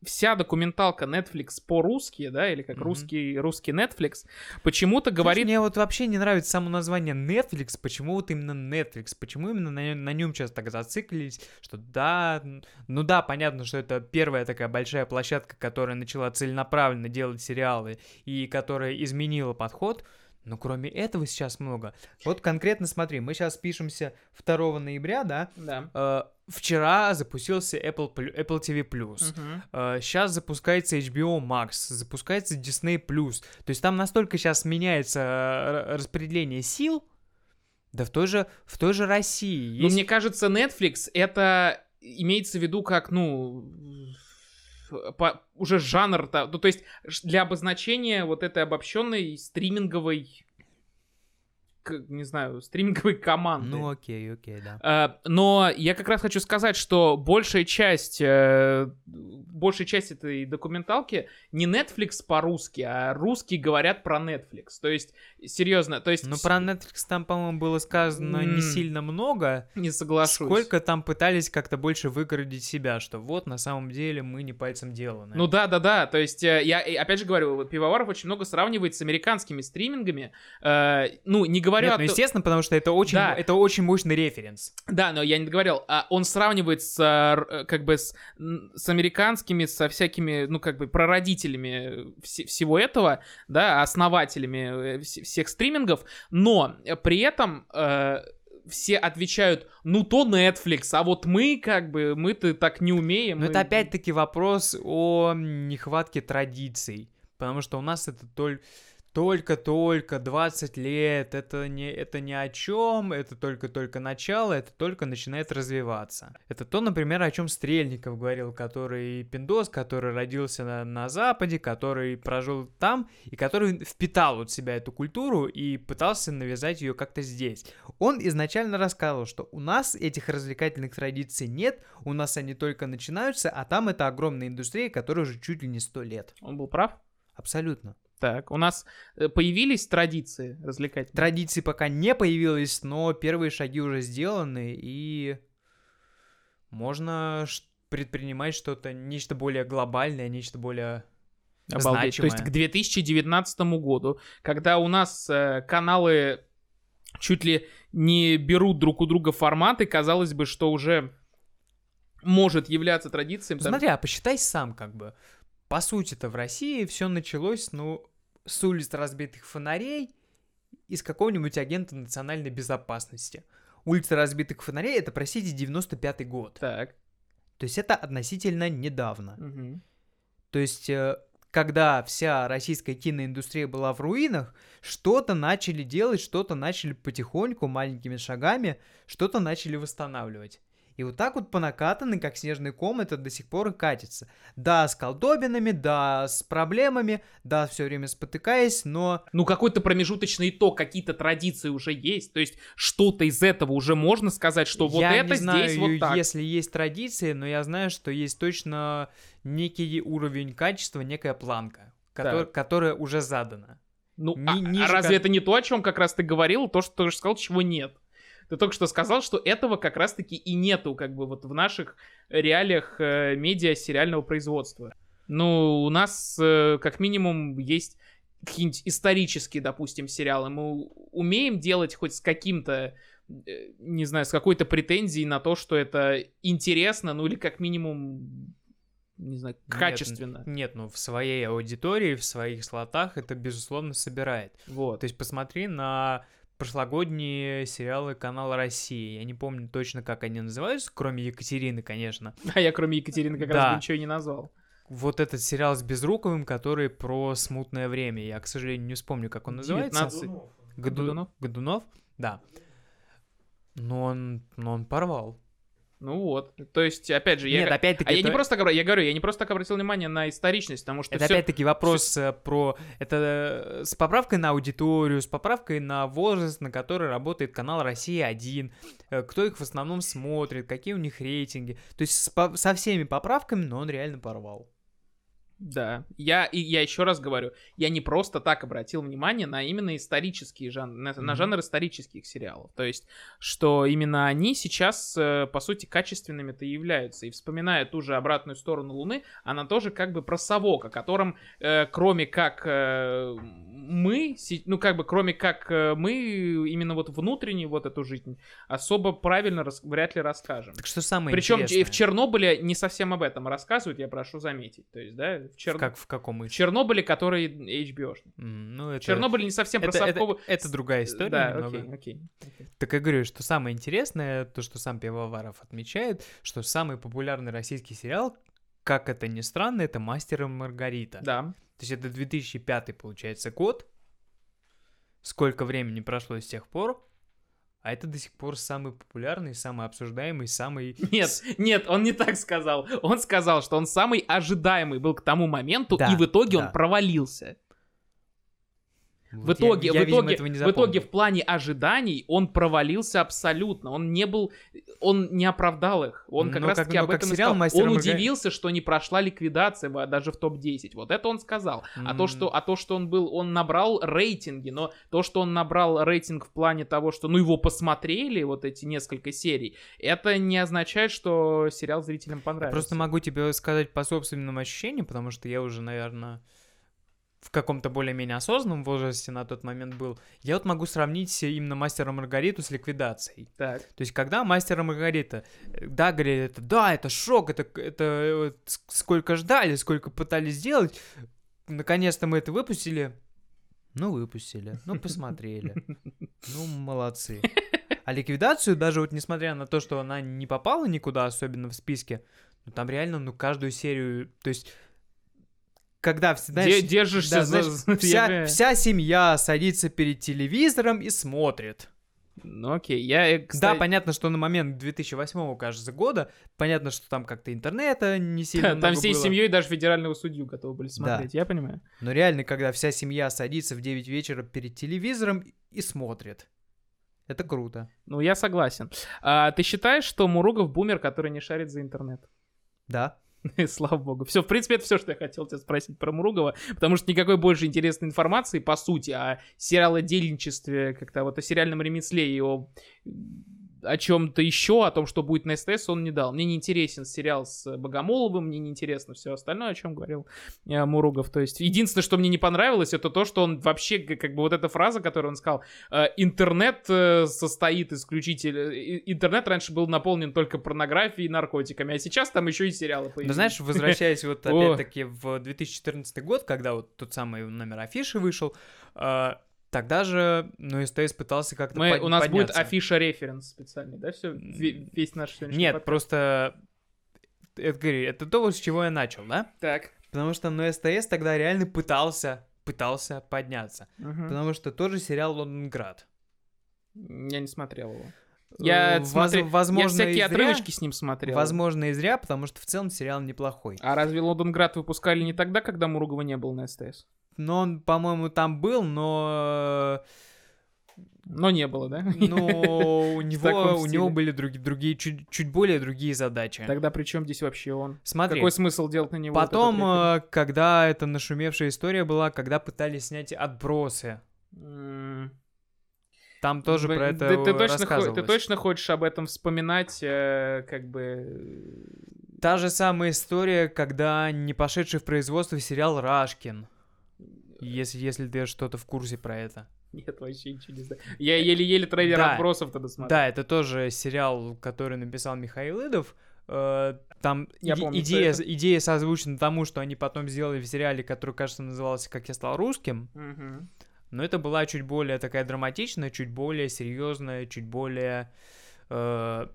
Вся документалка Netflix по-русски, да, или как mm-hmm. русский, русский Netflix, почему-то говорит... Мне вот вообще не нравится само название Netflix, почему вот именно Netflix, почему именно на, на нем сейчас так зациклились, что да, ну да, понятно, что это первая такая большая площадка, которая начала целенаправленно делать сериалы и которая изменила подход, но кроме этого сейчас много. Вот конкретно смотри, мы сейчас пишемся 2 ноября, да? Да. Э, вчера запустился Apple, Apple TV+. Угу. Э, сейчас запускается HBO Max, запускается Disney+. То есть там настолько сейчас меняется э, распределение сил, да в той же, в той же России. Есть... Ну, мне кажется, Netflix это имеется в виду как, ну, по, уже жанр, -то, ну, то есть для обозначения вот этой обобщенной стриминговой не знаю, стриминговой команды. Ну, окей, окей, да. А, но я как раз хочу сказать, что большая часть, э, большая часть этой документалки не Netflix по-русски, а русские говорят про Netflix. То есть, серьезно, то есть... Ну, про Netflix там, по-моему, было сказано не сильно много. Не соглашусь. Сколько там пытались как-то больше выгородить себя, что вот, на самом деле, мы не пальцем деланы. Ну да, да, да. То есть, э, я опять же говорю, Пивоваров очень много сравнивает с американскими стримингами. Э, ну, не говоря говорю... Нет, ну, естественно, потому что это очень, да. это очень мощный референс. Да, но я не договорил. А он сравнивает с, э, как бы, с, с американскими, со всякими, ну, как бы, прародителями вс всего этого, да, основателями э, вс всех стримингов, но при этом... Э, все отвечают, ну то Netflix, а вот мы как бы, мы-то так не умеем. Но мы... это опять-таки вопрос о нехватке традиций, потому что у нас это только только-только 20 лет, это не, это ни о чем, это только-только начало, это только начинает развиваться. Это то, например, о чем Стрельников говорил, который пиндос, который родился на, на Западе, который прожил там, и который впитал вот себя эту культуру и пытался навязать ее как-то здесь. Он изначально рассказывал, что у нас этих развлекательных традиций нет, у нас они только начинаются, а там это огромная индустрия, которая уже чуть ли не сто лет. Он был прав? Абсолютно. Так, у нас э, появились традиции развлекательные? Традиции пока не появились, но первые шаги уже сделаны, и можно предпринимать что-то, нечто более глобальное, нечто более Обалдеть. Значимое. То есть к 2019 году, когда у нас э, каналы чуть ли не берут друг у друга форматы, казалось бы, что уже может являться традицией. Смотри, а посчитай сам как бы по сути-то в России все началось, ну, с улиц разбитых фонарей из какого-нибудь агента национальной безопасности. Улица разбитых фонарей это, простите, 95-й год. Так. То есть это относительно недавно. Угу. То есть, э, когда вся российская киноиндустрия была в руинах, что-то начали делать, что-то начали потихоньку, маленькими шагами, что-то начали восстанавливать. И вот так вот по накатанной, как снежный ком, это до сих пор и катится. Да, с колдобинами, да, с проблемами, да, все время спотыкаясь, но... Ну, какой-то промежуточный итог, какие-то традиции уже есть. То есть, что-то из этого уже можно сказать, что вот я это не знаю, здесь вот так. если есть традиции, но я знаю, что есть точно некий уровень качества, некая планка, который, которая уже задана. Ну, Ни, а, а разве как... это не то, о чем как раз ты говорил, то, что ты уже сказал, чего нет? Ты только что сказал, что этого как раз-таки и нету, как бы вот в наших реалиях э, медиа сериального производства. Ну, у нас э, как минимум есть какие-нибудь исторические, допустим, сериалы. Мы умеем делать хоть с каким-то, э, не знаю, с какой-то претензией на то, что это интересно, ну или как минимум не знаю, качественно. Нет, нет, ну в своей аудитории, в своих слотах это, безусловно, собирает. Вот. То есть посмотри на прошлогодние сериалы канала России. Я не помню точно, как они называются, кроме Екатерины, конечно. А я кроме Екатерины как да. раз ничего не назвал. Вот этот сериал с Безруковым, который про смутное время. Я, к сожалению, не вспомню, как он называется. 19... Году... Годунов? Годунов? Да. Но он, но он порвал. Ну вот, то есть, опять же, я... Нет, опять-таки... А это... я не просто так, я говорю, я не просто так обратил внимание на историчность, потому что Это всё... опять-таки вопрос всё... про... Это э, с поправкой на аудиторию, с поправкой на возраст, на который работает канал «Россия-1», э, кто их в основном смотрит, какие у них рейтинги. То есть с, со всеми поправками, но он реально порвал. Да, я, и я еще раз говорю, я не просто так обратил внимание на именно исторические жанры, на, mm-hmm. на жанр исторических сериалов. То есть, что именно они сейчас, э, по сути, качественными-то являются. И вспоминая ту же обратную сторону Луны, она тоже как бы про совок, о котором, э, кроме как э, мы, ну как бы кроме как э, мы, именно вот внутреннюю вот эту жизнь, особо правильно рас, вряд ли расскажем. Так что самое Причем интересное... в Чернобыле не совсем об этом рассказывают, я прошу заметить. То есть, да, в, Чер... как, в каком В Чернобыле, который HBO. Mm, ну, это... Чернобыль не совсем это, про совковую... Это, это другая история Да, немного. окей, окей, окей. Так я говорю, что самое интересное, то, что сам Пивоваров отмечает, что самый популярный российский сериал, как это ни странно, это «Мастер и Маргарита». Да. То есть это 2005, получается, год. Сколько времени прошло с тех пор, А это до сих пор самый популярный, самый обсуждаемый, самый... Нет, нет, он не так сказал. Он сказал, что он самый ожидаемый был к тому моменту, Да, и в итоге да. он провалился. В Вот я- итоге, я, в видимо, итоге, этого не в итоге в плане ожиданий он провалился абсолютно. Он не был, он не оправдал их. Он как Ну, раз как- таки ну, об как этом и сериал сказал. «Мастер и Он Маргарита». удивился, что не прошла ликвидация в- даже в топ-10. Вот это он сказал. А то, что, а то, что он был, он набрал рейтинги, но то, что он набрал рейтинг в плане того, что, ну, его посмотрели, вот эти несколько серий, это не означает, что сериал зрителям Я понравился. просто могу тебе сказать по собственным ощущениям, потому что я уже, наверное, в каком-то более-менее осознанном возрасте на тот момент был. Я вот могу сравнить именно Мастера Маргариту с ликвидацией. Так. То есть, когда Мастер и Маргарита, да, говорили, это, да, это шок, это, это сколько ждали, сколько пытались сделать, наконец-то мы это выпустили. Ну, выпустили, ну, посмотрели. Ну, молодцы. А ликвидацию, даже вот несмотря на то, что она не попала никуда, особенно в списке, ну, там реально, ну, каждую серию, то есть, когда, знаешь, Де- держишься да, за... знаешь, Я- вся, вся семья садится перед телевизором и смотрит. Ну окей, я, э, Да, кстати... понятно, что на момент 2008, кажется, года, понятно, что там как-то интернета не сильно Там много всей было. семьей даже федерального судью готовы были смотреть, я понимаю. Но реально, когда вся семья садится в 9 вечера перед телевизором и смотрит. Это круто. Ну, я согласен. А, ты считаешь, что Муругов бумер, который не шарит за интернет? Да. Слава богу. Все, в принципе, это все, что я хотел тебя спросить про Муругова, потому что никакой больше интересной информации, по сути, о сериалодельничестве, как-то вот о сериальном ремесле и о о чем-то еще, о том, что будет на СТС, он не дал. Мне не интересен сериал с Богомоловым, мне не интересно все остальное, о чем говорил э, Муругов. То есть, единственное, что мне не понравилось, это то, что он вообще, как бы вот эта фраза, которую он сказал, э, интернет э, состоит исключительно... Интернет раньше был наполнен только порнографией и наркотиками, а сейчас там еще и сериалы появились. Но знаешь, возвращаясь вот опять-таки в 2014 год, когда вот тот самый номер афиши вышел, э, тогда же, ну, СТС пытался как-то Мы, под- у нас будет подняться. афиша референс специальный, да, все? Весь наш сегодняшний Нет, подкаст. просто... Это, говорю, это то, с чего я начал, да? Так. Потому что, ну, СТС тогда реально пытался, пытался подняться. Мгм. Потому что тоже сериал «Лондонград». Я не смотрел его. Я, Э, воз- смотрю, возможно, я всякие и зря, отрывочки с ним смотрел. Возможно, и зря, потому что в целом сериал неплохой. А разве Лондонград выпускали не тогда, когда Муругова не было на СТС? Но он, по-моему, там был, но... Но не было, да? Но у В него, у него были другие, другие чуть, чуть более другие задачи. Тогда при чем здесь вообще он? Смотри, Какой смысл делать на него? вот потом, референс? э, когда эта нашумевшая история была, когда пытались снять отбросы, там тоже блин, про это ты, ты точно, ты точно хочешь об этом вспоминать, э, как бы... Та же самая история, когда не пошедший в производство сериал «Рашкин». Если, если ты что-то в курсе про это. Нет, вообще ничего не знаю. Я еле-еле трейлер Да. отбросов тогда смотрел. Да, это тоже сериал, который написал Михаил Идов. Э, Там Я иде- помню, идея, идея созвучна тому, что они потом сделали в сериале, который, кажется, назывался «Как я стал русским». Мгм. Но это была чуть более такая драматичная, чуть более серьезная, чуть более... э,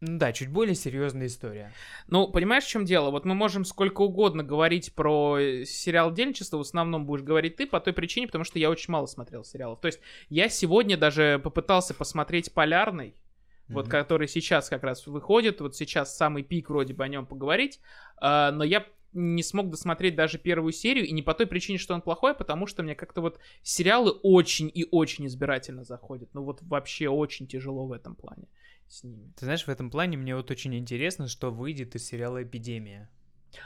ну да, чуть более серьезная история. Ну, понимаешь, в чем дело? Вот мы можем сколько угодно говорить про э, сериал «Дельничество», в основном будешь говорить ты по той причине, потому что я очень мало смотрел сериалов. То есть я сегодня даже попытался посмотреть «Полярный», вот Мгм. который сейчас как раз выходит, вот сейчас самый пик вроде бы о нем поговорить, а, но я не смог досмотреть даже первую серию, и не по той причине, что он плохой, а потому что мне как-то вот сериалы очень и очень избирательно заходят. Ну вот вообще очень тяжело в этом плане с ними. Ты знаешь, в этом плане мне вот очень интересно, что выйдет из сериала «Эпидемия».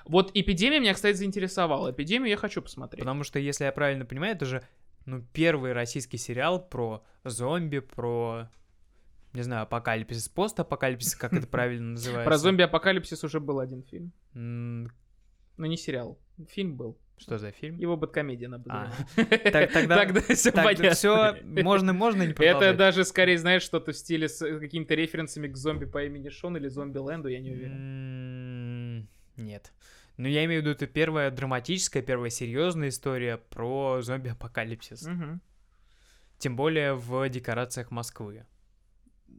Вот «Эпидемия» меня, кстати, заинтересовала. «Эпидемию» я хочу посмотреть. Потому что, если я правильно понимаю, это же ну, первый российский сериал про зомби, про, не знаю, апокалипсис, постапокалипсис, как это правильно называется. Про зомби-апокалипсис уже был один фильм. Но не сериал. Фильм был. Что за фильм? Его Бэткомедия обозревала. Так- тогда- все Так, понятно. все, можно, можно не Это даже скорее, знаешь, что-то в стиле с какими-то референсами к зомби по имени Шон или зомби-ленду, я не уверен. М, Нет. Но я имею в виду, это первая драматическая, первая серьезная история про зомби-апокалипсис. Тем более в декорациях Москвы.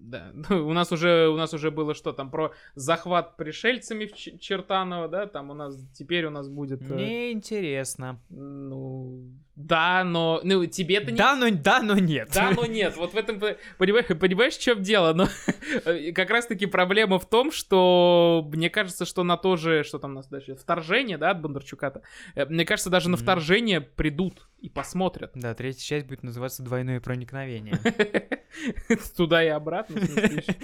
Да, ну, у нас уже у нас уже было что там про захват пришельцами в Чертаново, да, там у нас теперь у нас будет, э, Неинтересно. ну, Да, но... Ну, тебе это не... Да, но, да, но нет. Да, но нет. Вот в этом, понимаешь, понимаешь, в чем дело? Но как раз-таки проблема в том, что мне кажется, что на то же, что там у нас дальше, вторжение, да, от Бондарчука-то, э, мне кажется, даже на вторжение придут и посмотрят. Да, третья часть будет называться «Двойное проникновение». Туда и обратно. Das ist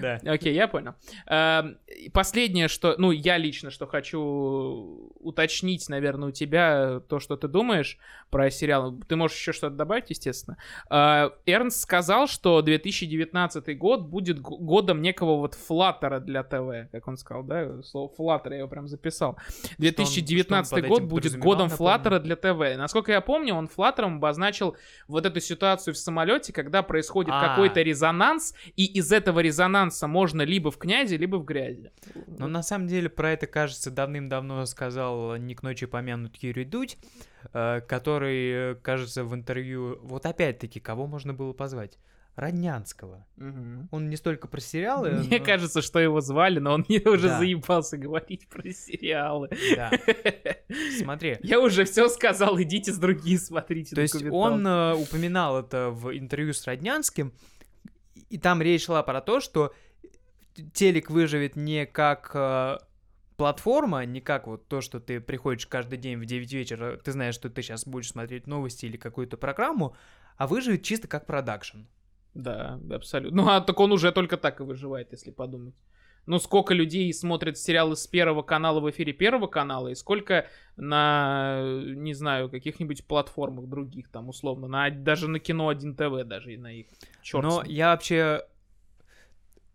Да. Окей, я понял. Эм, последнее, что, ну, я лично, что хочу уточнить, наверное, у тебя, то, что ты думаешь про сериал. Ты можешь еще что-то добавить, естественно. Э, Эрнст сказал, что 2019 год будет годом некого вот флаттера для ТВ, как он сказал, да? Слово флаттер я его прям записал. 2019 что он, что он год будет годом флаттера для ТВ. Насколько я помню, он флаттером обозначил вот эту ситуацию в самолете, когда происходит а. какой-то резонанс, и из этого резонанса можно либо в князе, либо в грязи. Но на самом деле про это, кажется, давным-давно сказал не к ночи помянут Юрий Дудь, э, который, кажется, в интервью... Вот опять-таки, кого можно было позвать? Роднянского. Угу. Он не столько про сериалы. Мне но... кажется, что его звали, но он мне уже да. заебался говорить про сериалы. Да. Смотри. Я уже все сказал, идите с другие смотрите. То есть он э, упоминал это в интервью с Роднянским, и там речь шла про то, что телек выживет не как э, платформа, не как вот то, что ты приходишь каждый день в 9 вечера, ты знаешь, что ты сейчас будешь смотреть новости или какую-то программу, а выживет чисто как продакшн. Да, абсолютно. Ну, а так он уже только так и выживает, если подумать. Ну, сколько людей смотрят сериалы с первого канала в эфире первого канала, и сколько на, не знаю, каких-нибудь платформах других, там, условно, на, даже на кино 1 ТВ, даже на их. Черт Но я вообще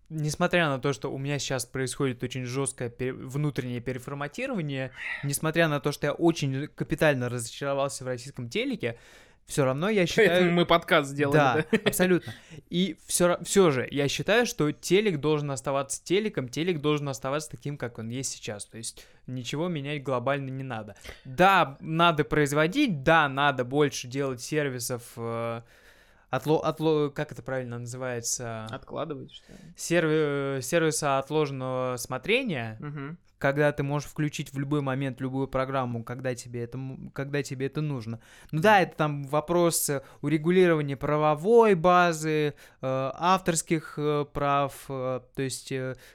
несмотря на то, что у меня сейчас происходит очень жесткое пере... внутреннее переформатирование, несмотря на то, что я очень капитально разочаровался в российском телеке, все равно я считаю... Поэтому мы подкаст сделали. Да, да? абсолютно. И все, все же я считаю, что телек должен оставаться телеком, телек должен оставаться таким, как он есть сейчас. То есть ничего менять глобально не надо. Да, надо производить, да, надо больше делать сервисов... Э, отло, отло, как это правильно называется? Откладывать, что ли? Серви, сервиса отложенного смотрения, угу когда ты можешь включить в любой момент любую программу, когда тебе это, когда тебе это нужно. Ну да, это там вопрос э, урегулирования правовой базы, э, авторских э, прав, то есть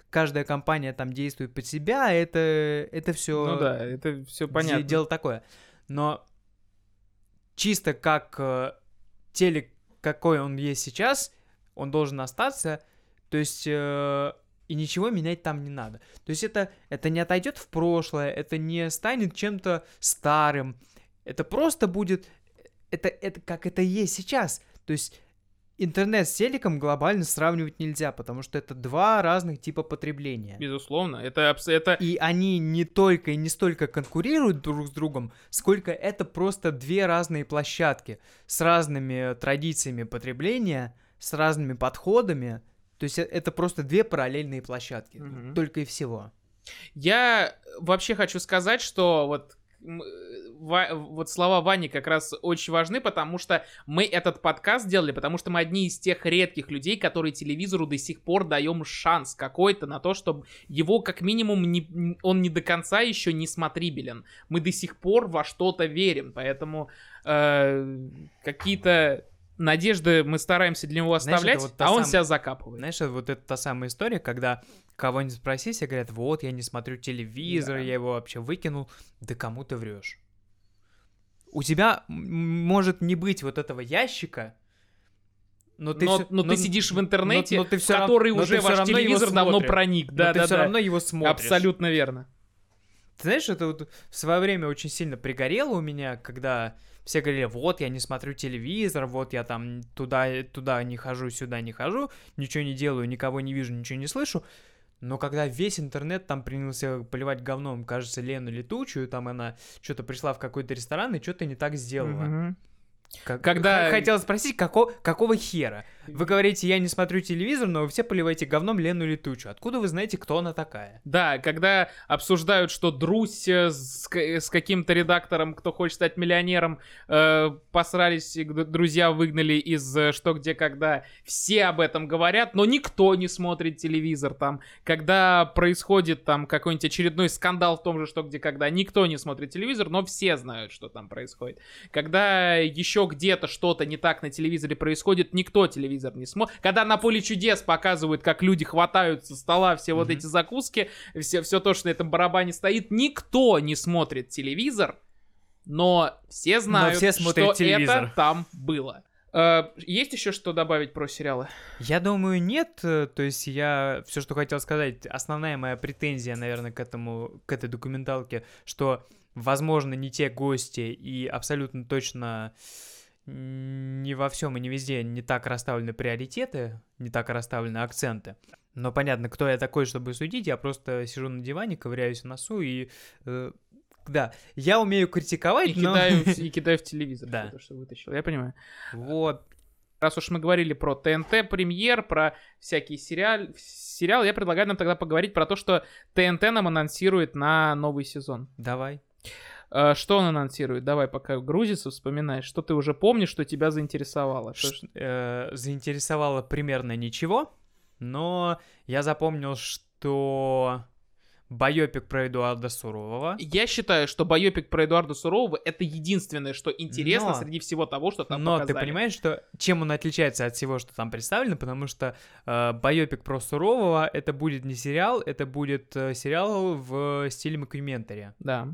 каждая компания там действует под себя, это, это все... Ну да, это все понятно. Дело такое. Но чисто как телек, какой он есть сейчас, он должен остаться, то есть... И ничего менять там не надо. То есть это, это не отойдет в прошлое, это не станет чем-то старым, это просто будет, это, это как это есть сейчас. То есть интернет с телеком глобально сравнивать нельзя, потому что это два разных типа потребления. Безусловно, это... это... И они не только и не столько конкурируют друг с другом, сколько это просто две разные площадки с разными традициями потребления, с разными подходами, то есть э, это просто две параллельные площадки, угу. только и всего. Я вообще хочу сказать, что вот вот слова Вани как раз очень важны, потому что мы этот подкаст делали, потому что мы одни из тех редких людей, которые телевизору до сих пор даем шанс какой-то на то, чтобы его как минимум не, он не до конца еще не смотрибелен. Мы до сих пор во что-то верим, поэтому э, какие-то надежды мы стараемся для него оставлять, Знаешь, вот а он сам... себя закапывает. Знаешь, вот это та самая история, когда кого-нибудь спроси, все говорят, вот, я не смотрю телевизор, да. я его вообще выкинул. Да кому ты врешь? У тебя может не быть вот этого ящика, но ты, но, все, но, но ты сидишь в интернете, но, но ты все который равно, уже ваш телевизор давно проник. Да, но да, ты все да. равно его смотришь. Абсолютно верно. Ты знаешь, это вот в свое время очень сильно пригорело у меня, когда все говорили, вот, я не смотрю телевизор, вот я там туда, туда не хожу, сюда не хожу, ничего не делаю, никого не вижу, ничего не слышу. Но когда весь интернет там принялся поливать говном, кажется, Лену Летучую, там она что-то пришла в какой-то ресторан и что-то не так сделала. Mm-hmm. Как- Когда- Хотел спросить, како- какого хера? Вы говорите, я не смотрю телевизор, но вы все поливаете говном Лену Летучую. Откуда вы знаете, кто она такая? Да, когда обсуждают, что Друсь с, с каким-то редактором, кто хочет стать миллионером, э, посрались, друзья выгнали из э, «Что, где, когда». Все об этом говорят, но никто не смотрит телевизор там. Когда происходит там какой-нибудь очередной скандал в том же «Что, где, когда», никто не смотрит телевизор, но все знают, что там происходит. Когда еще где-то что-то не так на телевизоре происходит, никто телевизор не смотрит. Когда на поле чудес показывают, как люди хватают со стола все вот Мгм. эти закуски, все, все то, что на этом барабане стоит, никто не смотрит телевизор, но все знают, все смотрят что телевизор. это там было. Э, есть еще что добавить про сериалы? Я думаю, нет. э, То есть я все, что хотел сказать, основная моя претензия, наверное, к этому, к этой документалке, что, возможно, не те гости и абсолютно точно м, не во всем и не везде не так расставлены приоритеты, не так расставлены акценты. Но понятно, кто я такой, чтобы судить. Я просто сижу на диване, ковыряюсь в носу и... э, да, я умею критиковать, И но... кидаю, в- и кидаю в телевизор Да. что-то, что вытащил. Я понимаю. Вот. Раз уж мы говорили про ТНТ премьер, про всякие сериал, сериалы, я предлагаю нам тогда поговорить про то, что ТНТ нам анонсирует на новый сезон. Давай. Э, Что он анонсирует? Давай, пока грузится, вспоминаешь. Что ты уже помнишь, что тебя заинтересовало? Ш- э, заинтересовало примерно ничего, но я запомнил, что байопик про Эдуарда Сурового. Я считаю, что байопик про Эдуарда Сурового это единственное, что интересно Но- среди всего того, что там Но показали. ты понимаешь, что чем он отличается от всего, что там представлено, потому что э, байопик про Сурового это будет не сериал, это будет э, сериал в стиле мокьюментари. Да.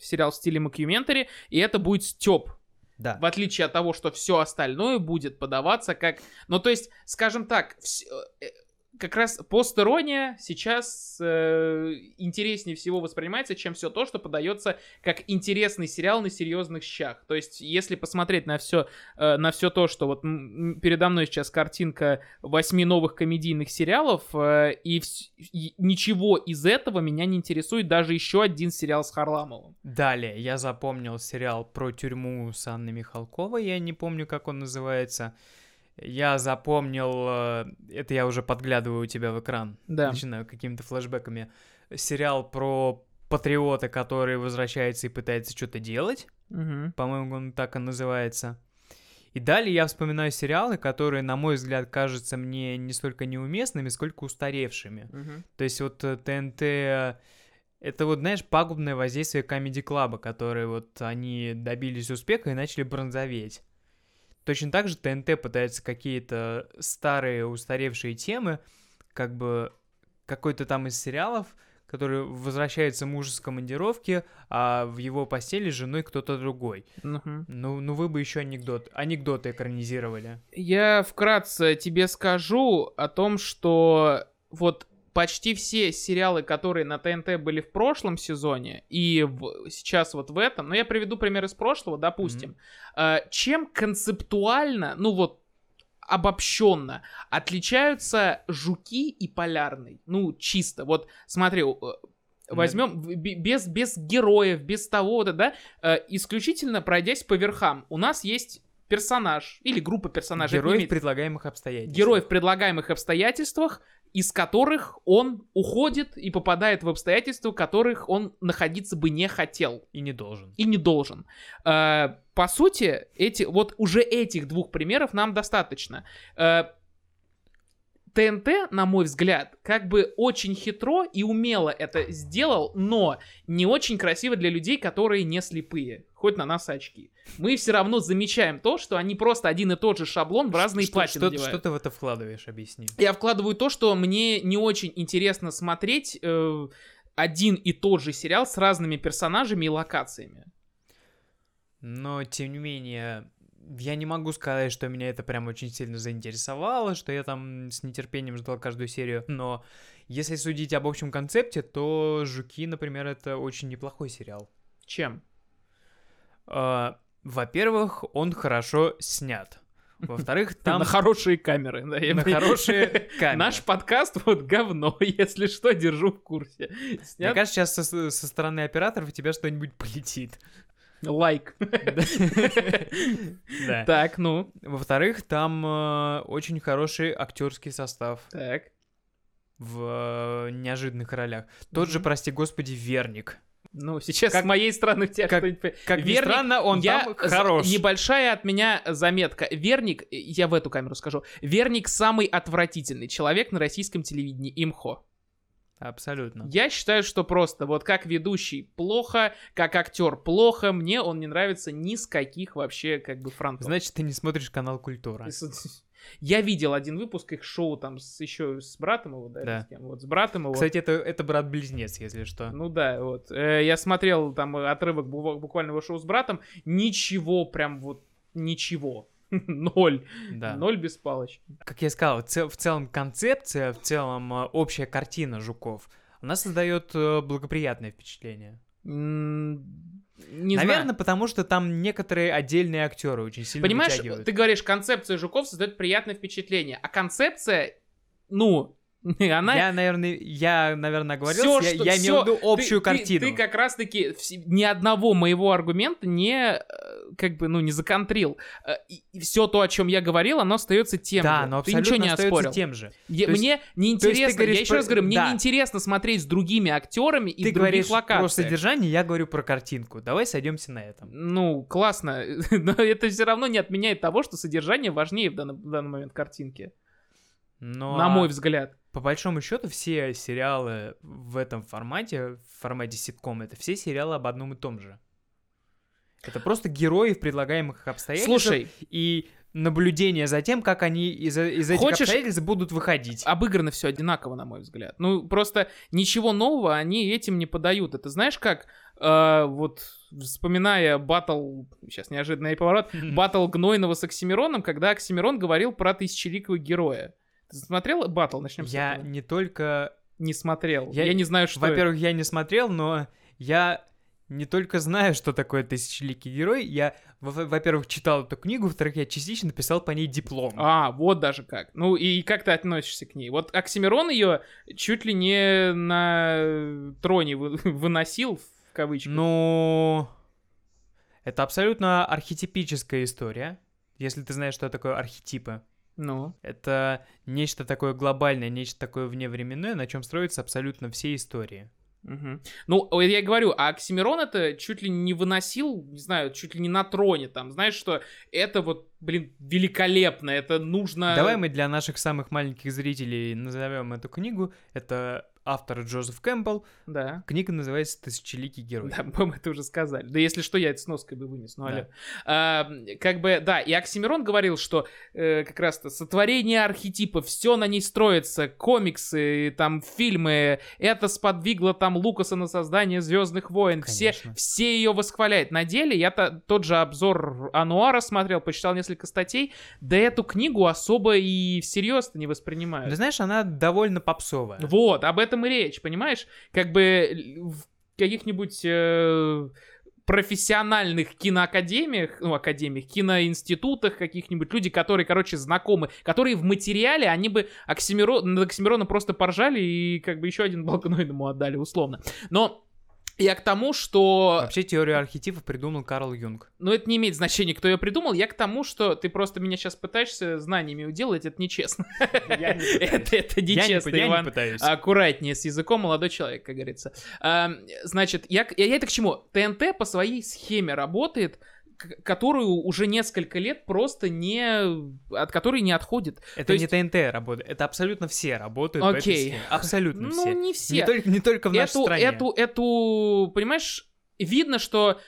Сериал в стиле мокьюментари, и это будет стёб. Да. В отличие от того, что все остальное будет подаваться как... Ну, то есть, скажем так, вс- э, как раз постирония сейчас э, интереснее всего воспринимается, чем все то, что подается как интересный сериал на серьезных щах. То есть, если посмотреть на все, на все то, что вот передо мной сейчас картинка восьми новых комедийных сериалов, э, и, и ничего из этого меня не интересует даже еще один сериал с Харламовым. Далее я запомнил сериал про тюрьму с Анной Михалковой, я не помню, как он называется. Я запомнил, э, это я уже подглядываю у тебя в экран, Да. начинаю какими-то флешбэками, сериал про патриота, который возвращается и пытается что-то делать, Мгм. по-моему, он так и называется. И далее я вспоминаю сериалы, которые, на мой взгляд, кажутся мне не столько неуместными, сколько устаревшими. Мгм. То есть вот э, ТНТ... Это вот, знаешь, пагубное воздействие Comedy Club, которые вот они добились успеха и начали бронзоветь. Точно так же ТНТ пытается какие-то старые устаревшие темы, как бы какой-то там из сериалов, который возвращается муж с командировки, а в его постели с женой кто-то другой. Мгм. Ну, ну вы бы еще анекдот, анекдоты экранизировали. Я вкратце тебе скажу о том, что вот почти все сериалы, которые на ТНТ были в прошлом сезоне и в- сейчас вот в этом, ну я приведу пример из прошлого, допустим, э, чем концептуально, ну вот обобщенно отличаются жуки и полярный, ну чисто, вот смотри, э, возьмем без без героев, без того, это, да, э, исключительно пройдясь по верхам, у нас есть персонаж или группа персонажей. Герои в предлагаемых обстоятельствах. герой в предлагаемых обстоятельствах, из которых он уходит и попадает в обстоятельства, в которых он находиться бы не хотел И не должен. и не должен. Э, по сути, эти, вот уже этих двух примеров нам достаточно. Э, ТНТ, на мой взгляд, как бы очень хитро и умело это сделал, но не очень красиво для людей, которые не слепые. Хоть на нас очки. Мы все равно замечаем то, что они просто один и тот же шаблон в разные Что- платья что, надевают. что ты в это вкладываешь, объясни. Я вкладываю то, что мне не очень интересно смотреть э, один и тот же сериал с разными персонажами и локациями. Но, тем не менее, я не могу сказать, что меня это прям очень сильно заинтересовало, что я там с нетерпением ждал каждую серию, но если судить об общем концепте, то «Жуки», например, это очень неплохой сериал. Чем? А, Во-первых, он хорошо снят. Во-вторых, там на хорошие камеры. да, я на хорошие камеры. Наш подкаст вот говно, если что, держу в курсе. Мне кажется, сейчас со, со стороны операторов у тебя что-нибудь полетит. Лайк. Так, ну. Во-вторых, там э, очень хороший актерский состав Так. в э, неожиданных ролях. Тот же, прости господи, Верник. Ну, сейчас Как- с моей стороны у тебя как- кто-нибудь... Как ни Верник, странно, он я там хорош. Небольшая от меня заметка. Верник, я в эту камеру скажу. Верник самый отвратительный человек на российском телевидении. Имхо. Абсолютно. Я считаю, что просто вот как ведущий плохо, как актер плохо. Мне он не нравится ни с каких вообще как бы фронтов. Значит, ты не смотришь канал Культура. Я видел один выпуск их шоу там с, еще с братом его, да, Да. с кем? Вот с братом его. Кстати, это, это брат-близнец, если что. Ну да, вот. Э, Я смотрел там отрывок бу- буквально его шоу с братом. Ничего, прям вот ничего. Ноль. да. Ноль без палочки. Как я сказал, в, цел- в целом концепция, в целом э, общая картина Жуков, она создает э, благоприятное впечатление. Не Наверное, знаю. потому что там некоторые отдельные актеры очень сильно Понимаешь, вытягивают. ты говоришь, концепция Жуков создает приятное впечатление. А концепция, ну, она... Я, наверное, я, наверное, говорил, Всё, я, что- я имел в виду ты- общую ты- картину. Ты, как раз-таки ни одного моего аргумента не, э, как бы, ну, не законтрил. Э, И, все то, о чем я говорил, оно остается тем да, же. но ты ничего не оспорил. тем же. Я- То есть- мне есть ты неинтересно, говоришь я еще раз говорю, мне да. неинтересно смотреть с другими актерами и Ты в говоришь других локациях. про содержание, я говорю про картинку. Давай сойдемся на этом. Ну, классно, но это все равно не отменяет того, что содержание важнее в данный, в данный момент картинки. Но На мой взгляд. по большому счету все сериалы в этом формате, в формате ситком, это все сериалы об одном и том же. Это просто герои в предлагаемых обстоятельствах Слушай, и наблюдение за тем, как они из, из этих Хочешь- обстоятельств будут выходить. обыграно все одинаково, на мой взгляд. Ну, просто ничего нового они этим не подают. Это знаешь, как э, вот вспоминая батл, сейчас неожиданный поворот, батл Гнойного с Оксимироном, когда Оксимирон говорил про тысячеликого героя. Ты смотрел батл? Начнем с Я не только... не смотрел. Я, Я- не знаю, что. Во-первых, я не смотрел, но я не только знаю, что такое тысячеликий герой, я, во- во-первых, читал эту книгу, во-вторых, я частично писал по ней диплом. А, вот даже как. Ну и как ты относишься к ней? Вот Оксимирон ее чуть ли не на троне вы- выносил, в кавычках. Ну, это абсолютно архетипическая история. Если ты знаешь, что такое архетипы. Ну. Это нечто такое глобальное, нечто такое вневременное, на чем строятся абсолютно все истории. Мгм. Ну, я и говорю, а Оксимирон это чуть ли не выносил, не знаю, чуть ли не на троне там, знаешь, что это вот, блин, великолепно, это нужно... Давай мы для наших самых маленьких зрителей назовем эту книгу. Это автор Джозеф Кэмпбелл. Да. Книга называется «Тысячеликий герой». Да, мы это уже сказали. Да если что, я это с ноской бы вынес, ну Да. А, как бы, да, и Оксимирон говорил, что э, как раз-то сотворение архетипов, все на ней строится, комиксы, там, фильмы, это сподвигло там Лукаса на создание Звездных войн, все, Конечно. все ее восхваляют. На деле, я то тот же обзор Ануара смотрел, почитал несколько статей, да эту книгу особо и всерьез не воспринимают. Ты знаешь, она довольно попсовая. Вот, об этом и речь, понимаешь? Как бы в каких-нибудь э, профессиональных киноакадемиях, ну, академиях, киноинститутах каких-нибудь, люди, которые, короче, знакомы, которые в материале, они бы Оксимиро... над Оксимирона просто поржали и как бы еще один балконоид ему отдали, условно. Но я к тому, что... Вообще теорию архетипов придумал Карл Юнг. Ну, это не имеет значения, кто ее придумал. Я к тому, что ты просто меня сейчас пытаешься знаниями уделать, это нечестно. Я не Это это Я не, нечестно, я не Иван. пытаюсь. Аккуратнее с языком, молодой человек, как говорится. А, значит, я, я, я это к чему? ТНТ по своей схеме работает, которую уже несколько лет просто не... от которой не отходит. это то не есть- ТНТ работает, это абсолютно все работают этой Окей. схеме. Абсолютно ну, все. не все. Не только, не только в нашей эту, стране. эту, эту, понимаешь, видно, что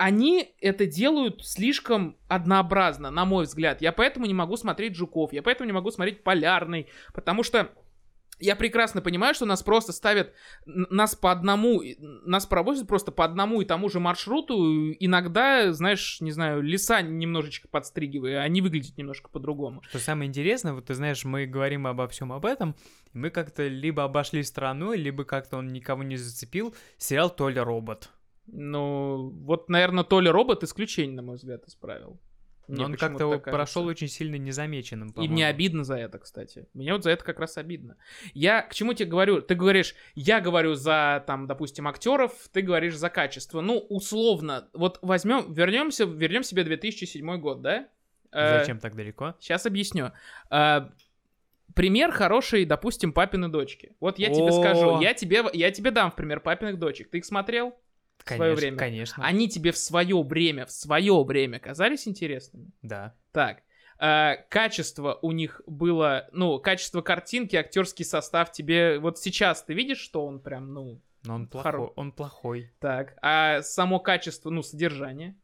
они это делают слишком однообразно, на мой взгляд. Я поэтому не могу смотреть Жуков, я поэтому не могу смотреть Полярный, потому что я прекрасно понимаю, что нас просто ставят, нас по одному, нас провозят просто по одному и тому же маршруту, иногда, знаешь, не знаю, леса немножечко подстригивая, они выглядят немножко по-другому. Что самое интересное, вот ты знаешь, мы говорим обо всем об этом, и мы как-то либо обошли стороной, либо как-то он никого не зацепил. Сериал Толя Робот. Ну, вот, наверное, Толя Робот исключение, на мой взгляд, исправил. Но он как-то прошел очень сильно незамеченным, И по-моему. мне обидно за это, кстати. Мне вот за это как раз обидно. Я к чему тебе говорю? Ты говоришь, я говорю за, там, допустим, актеров, ты говоришь за качество. Ну, условно, вот возьмем, вернемся, вернем себе 2007 год, да? Э, Зачем так далеко? Сейчас объясню. Э, Пример хороший, допустим, папины дочки. Вот я тебе скажу, я тебе, я тебе дам в пример папиных дочек. Ты их смотрел? В свое Конечно, время. конечно. Они тебе в свое время, в свое время казались интересными? Да. Так, э, качество у них было, ну, качество картинки, актерский состав тебе, вот сейчас ты видишь, что он прям, ну, Но он Хоро- плохой. Он плохой. так, а само качество, ну, содержание?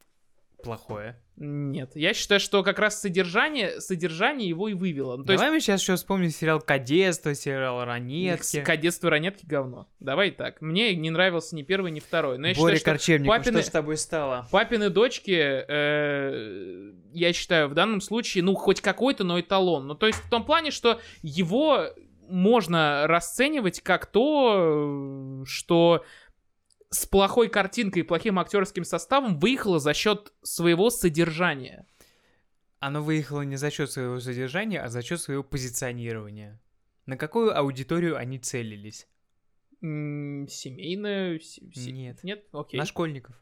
Плохое. Нет, я считаю, что как раз содержание, содержание его и вывело. Ну, то Давай мы сейчас еще вспомним сериал «Кадетство», сериал есть, «Ранетки». кадетство ранетки говно. Давай так, мне не нравился ни первый, ни второй, но я Боря считаю, что Корчевников, папины- что с тобой стало? Папины дочки, э, я считаю, в данном случае, ну, хоть какой-то, но эталон. Ну, то есть в том плане, что его можно расценивать как то, э, что с плохой картинкой и плохим актерским составом выехало за счет своего содержания. Оно выехало не за счет своего содержания, а за счет своего позиционирования. На какую аудиторию они целились? М, Семейное... се- се- Нет. Нет? Окей. На школьников.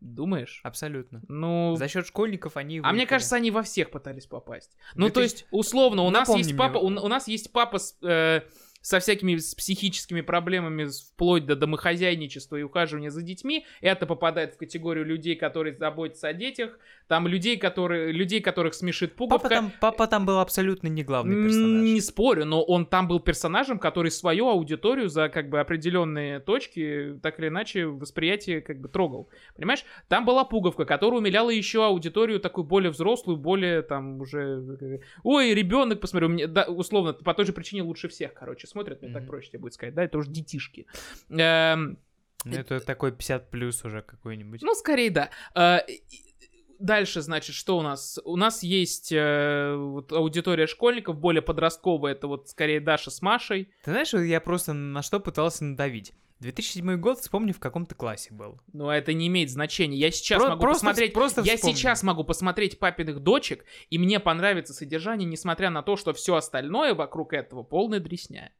Думаешь? Абсолютно. Ну... За счет школьников они. А мне выехали. кажется, они во всех пытались попасть. Ну, Да то есть, условно, у нас есть мне. папа, у, у нас есть папа с, э, со всякими с психическими проблемами, вплоть до домохозяйничества и ухаживания за детьми. Это попадает в категорию людей, которые заботятся о детях. Там людей, которые, людей которых смешит пуговка. Папа там, папа там был абсолютно не главный персонаж. Не спорю, но он там был персонажем, который свою аудиторию за как бы определенные точки, так или иначе, восприятие как бы трогал. Понимаешь? Там была пуговка, которая умиляла еще аудиторию такую более взрослую, более там уже... э, Ой, ребенок, посмотри, у меня, да, условно, по той же причине лучше всех, короче, смотрят, мне так Мгм. проще тебе будет сказать, да, это уже детишки. Эм, Ну, это такой 50 плюс уже какой-нибудь. ну, скорее, да. Дальше, значит, что у нас? У нас есть э, вот аудитория школьников, более подростковая, это вот скорее Даша с Машей. Ты знаешь, я просто на что пытался надавить. 2007 год, вспомни, в каком ты классе был. Но это не имеет значения. Я сейчас Про- могу просто посмотреть. просто я вспомни. сейчас могу посмотреть папиных дочек, и мне понравится содержание, несмотря на то, что все остальное вокруг этого полная дресня.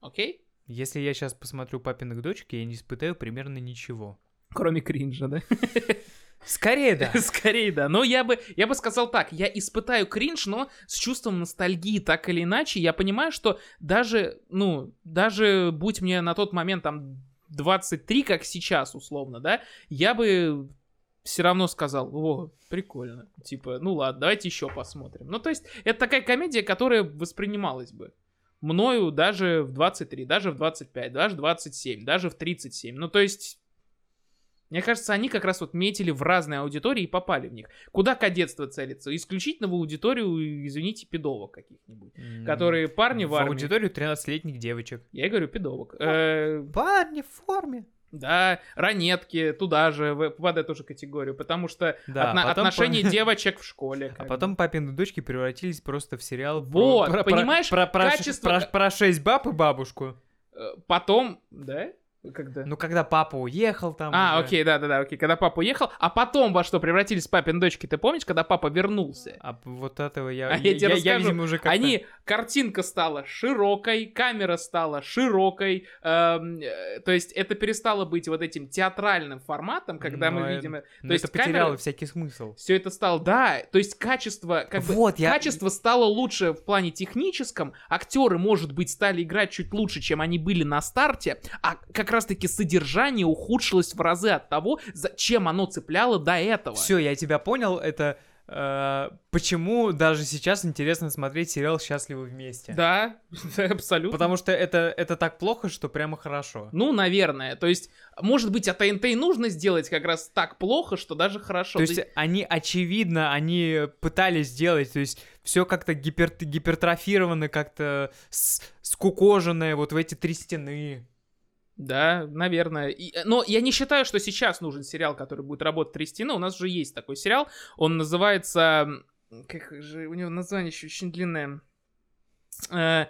Окей? Если я сейчас посмотрю папиных дочек, я не испытаю примерно ничего. Кроме кринжа, да? Скорее, да. Скорее, да. Но я бы, я бы сказал так, я испытаю кринж, но с чувством ностальгии, так или иначе, я понимаю, что даже, ну, даже будь мне на тот момент там 23, как сейчас, условно, да, я бы все равно сказал, о, прикольно. Типа, ну ладно, давайте еще посмотрим. Ну, то есть, это такая комедия, которая воспринималась бы мною даже в 23, даже в 25, даже в 27, даже в 37. Ну, то есть, мне кажется, они как раз вот метили в разные аудитории и попали в них. Куда кадетство целится? Исключительно в аудиторию, извините, педовок каких-нибудь. М, Которые парни в в армии. аудиторию 13-летних девочек. Я и говорю, педовок. Э, Парни в форме. да, ранетки, туда же, в эту же категорию. Потому что Да, отно- потом отношения по- девочек в школе. А потом папины дочки превратились просто в сериал Вот, про, про- понимаешь, про, про, качество- про- про шесть баб и бабушку. бы. Э, Потом, да? Когда? Ну, когда папа уехал там. А, уже. окей, да-да-да, окей. Когда папа уехал, а потом во что превратились папины дочки, ты помнишь, когда папа вернулся? А вот этого я, А я тебе расскажу. видимо, уже как-то... Они, картинка стала широкой, камера стала широкой, эм, э, то есть это перестало быть вот этим театральным форматом, когда Но мы э- видим... э, Но то есть это потеряло камера- всякий смысл. Все это стало, да, то есть качество, как бы, Вот, я... качество стало лучше в плане техническом, актеры, может быть, стали играть чуть лучше, чем они были на старте, а как раз-таки содержание ухудшилось в разы от того, зачем оно цепляло до этого. Все, я тебя понял, это... э, почему даже сейчас интересно смотреть сериал «Счастливы вместе». Да, абсолютно. Потому что это, это так плохо, что прямо хорошо. Ну, наверное. То есть, может быть, от ТНТ и нужно сделать как раз так плохо, что даже хорошо. То есть они, очевидно, они пытались сделать, то есть все как-то гипер, гипертрофировано, как-то скукоженное вот в эти три стены. Да, наверное. И- э, но я не считаю, что сейчас нужен сериал, который будет работать три стены. У нас уже есть такой сериал. Он называется... Как же... У него название еще очень длинное. Э,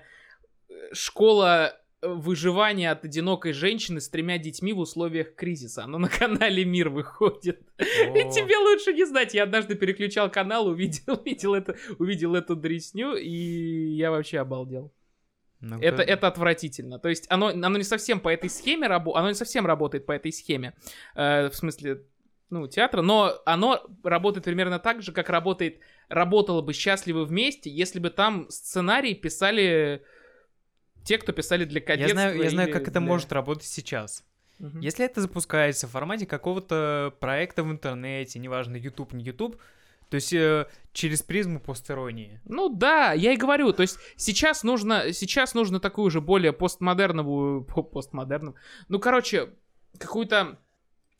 Школа... выживание от одинокой женщины с тремя детьми в условиях кризиса. Оно на канале Мир выходит. И тебе лучше не знать. Я однажды переключал канал, увидел, увидел, это, увидел эту дресню, и я вообще обалдел. Ну, это, это отвратительно. То есть оно, оно не совсем по этой схеме работает, оно не совсем работает по этой схеме. Э, в смысле, ну, театра, но оно работает примерно так же, как работает, работало бы «Счастливы вместе», если бы там сценарий писали те, кто писали для кадетства. Я знаю, я знаю как это может работать сейчас. Угу. Если это запускается в формате какого-то проекта в интернете, неважно, YouTube, не YouTube, то есть э, через призму постеронии. Ну да, я и говорю, то есть сейчас нужно, сейчас нужно такую же более постмодерновую, постмодерную, ну короче, какую-то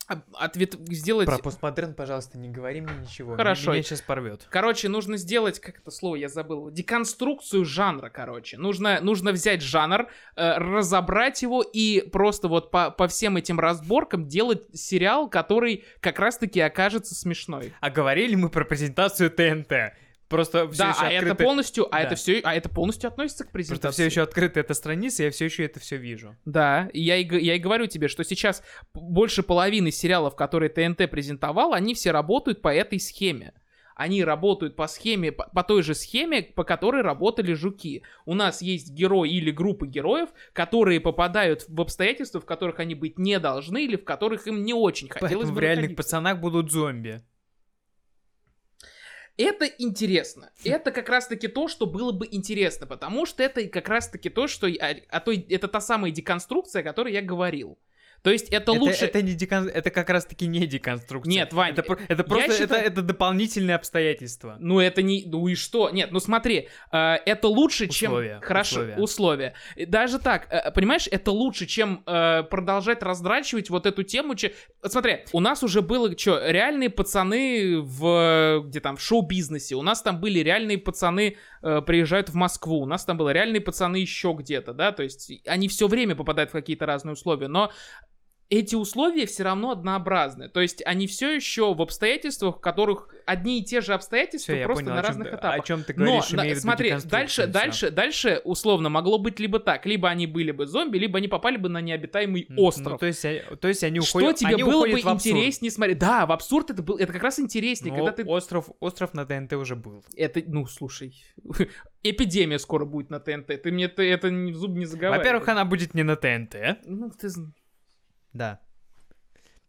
ответ сделать... Про постмодерн, пожалуйста, не говори мне ничего. Хорошо. Меня сейчас порвет. Короче, нужно сделать, как это слово, я забыл, деконструкцию жанра, короче. Нужно, нужно взять жанр, э, разобрать его и просто вот по, по всем этим разборкам делать сериал, который как раз-таки окажется смешной. А говорили мы про презентацию ТНТ. Просто все да, еще а открыты... это полностью, а да. это все, а это полностью относится к презентации. Просто все еще открыта эта страница, я все еще это все вижу. Да, и я и, я и говорю тебе, что сейчас больше половины сериалов, которые ТНТ презентовал, они все работают по этой схеме. Они работают по схеме, по, по той же схеме, по которой работали жуки. У нас есть герой или группы героев, которые попадают в обстоятельства, в которых они быть не должны или в которых им не очень хотелось Поэтому бы в реальных находиться. пацанах будут зомби. Это интересно. Это как раз-таки то, что было бы интересно, потому что это как раз-таки то, что... А, а то, это та самая деконструкция, о которой я говорил. То есть это, это лучше... Это, не декон... это как раз-таки не деконструкция. Нет, Вань, это, это просто считаю... это, это дополнительные обстоятельства. Ну это не... Ну и что? Нет, ну смотри, э, это лучше, условия, чем... Хорошо, условия. условия. Даже так, э, понимаешь, это лучше, чем э, продолжать раздрачивать вот эту тему. Че... Смотри, у нас уже было, что, реальные пацаны в... Где там, в шоу-бизнесе. У нас там были реальные пацаны э, приезжают в Москву. У нас там было реальные пацаны еще где-то, да, то есть они все время попадают в какие-то разные условия, но эти условия все равно однообразны. То есть они все еще в обстоятельствах, в которых одни и те же обстоятельства все, просто понял, на разных этапах. О чем ты говоришь, Но, на, смотри, дальше, дальше, дальше условно могло быть либо так, либо они были бы зомби, либо они попали бы на необитаемый остров. Ну, то есть, то есть они уходят. Что тебе они было бы интереснее смотреть? Да, в абсурд это был, это как раз интереснее, Но когда ты. Остров, остров на ТНТ уже был. Это, ну, слушай, эпидемия скоро будет на ТНТ. Ты мне это, это в зуб не заговаривай. Во-первых, она будет не на ТНТ. Ну, ты... Да.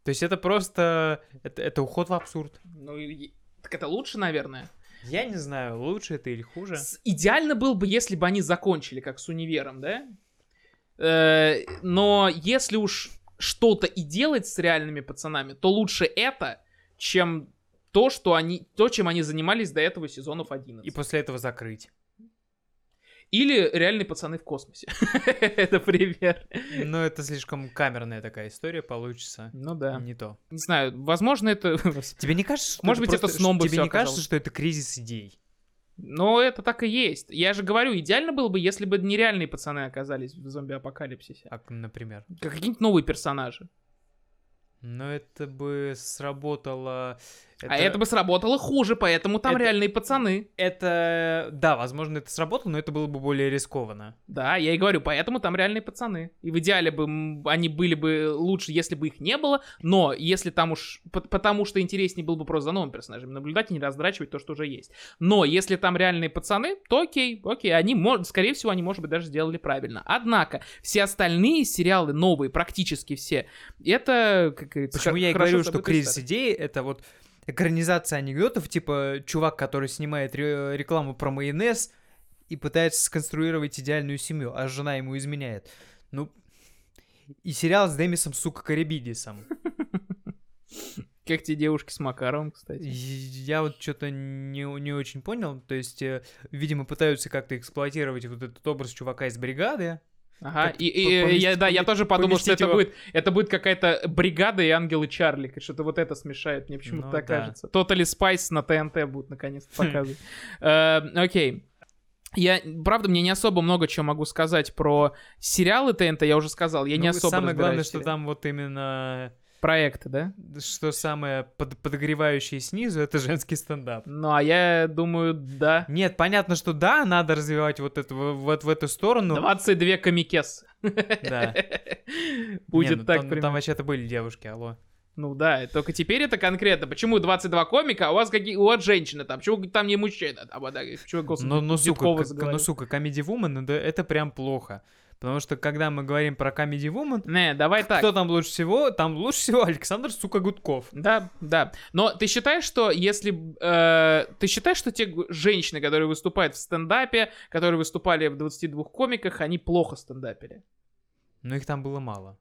То есть это просто... Это, это уход в абсурд. Ну, и... так это лучше, наверное. Я не знаю, лучше это или хуже. С... Идеально было бы, если бы они закончили, как с универом, да? Э, но если уж что-то и делать с реальными пацанами, то лучше это, чем то, что они, то, чем они занимались до этого сезонов 11. И после этого закрыть. Или реальные пацаны в космосе. это пример. Ну, это слишком камерная такая история получится. Ну да. Не то. Не знаю, возможно, это... Тебе не кажется, что Может быть, это сном бы Тебе не кажется, что это кризис идей? Но это так и есть. Я же говорю, идеально было бы, если бы нереальные пацаны оказались в зомби-апокалипсисе. А, например? Как какие-нибудь новые персонажи. Но это бы сработало... Это... А это бы сработало хуже, поэтому там это... реальные пацаны. Это... Да, возможно, это сработало, но это было бы более рискованно. Да, я и говорю, поэтому там реальные пацаны. И в идеале бы они были бы лучше, если бы их не было, но если там уж... Потому что интереснее было бы просто за новым персонажем наблюдать и не раздрачивать то, что уже есть. Но если там реальные пацаны, то окей, окей, они, скорее всего, они, может быть, даже сделали правильно. Однако, все остальные сериалы, новые, практически все, это, как говорится, Почему я и говорю, что кризис идеи, это вот экранизация анекдотов, типа чувак, который снимает рекламу про майонез и пытается сконструировать идеальную семью, а жена ему изменяет. Ну, и сериал с Демисом, сука, Карибидисом. Как те девушки с Макаром, кстати? Я вот что-то не, не очень понял. То есть, э, видимо, пытаются как-то эксплуатировать вот этот образ чувака из бригады, Ага, и, и, я, да, я тоже подумал, что это его... будет, это будет какая-то бригада и ангелы Чарли, что-то вот это смешает, мне почему-то ну, так да. кажется. Totally Spice на ТНТ будут наконец-то показывать. Э, окей. Я, правда, мне не особо много чего могу сказать про сериалы ТНТ, я уже сказал, я не ну, особо Самое главное, что там вот именно проекты, да? Что самое под подогревающее снизу, это женский стендап. Ну, а я думаю, да. Нет, понятно, что да, надо развивать вот это вот в эту сторону. 22 комикес. Да. Будет Не, ну так там, там вообще-то были девушки, алло. Ну да, только теперь это конкретно. Почему 22 комика, а у вас какие... У вас женщины там? Почему там не мужчина? Там, а, да, почему, господи, Ну, ну, сука, как- ну, сука, Comedy Woman, это, это прям плохо. Потому что, когда мы говорим про Comedy Woman, Не, давай так. кто там лучше всего? Там лучше всего Александр, сука, Гудков. Да, да. Но ты считаешь, что если... э, ты считаешь, что те женщины, которые выступают в стендапе, которые выступали в 22 комиках, они плохо стендапили? Но их там было мало.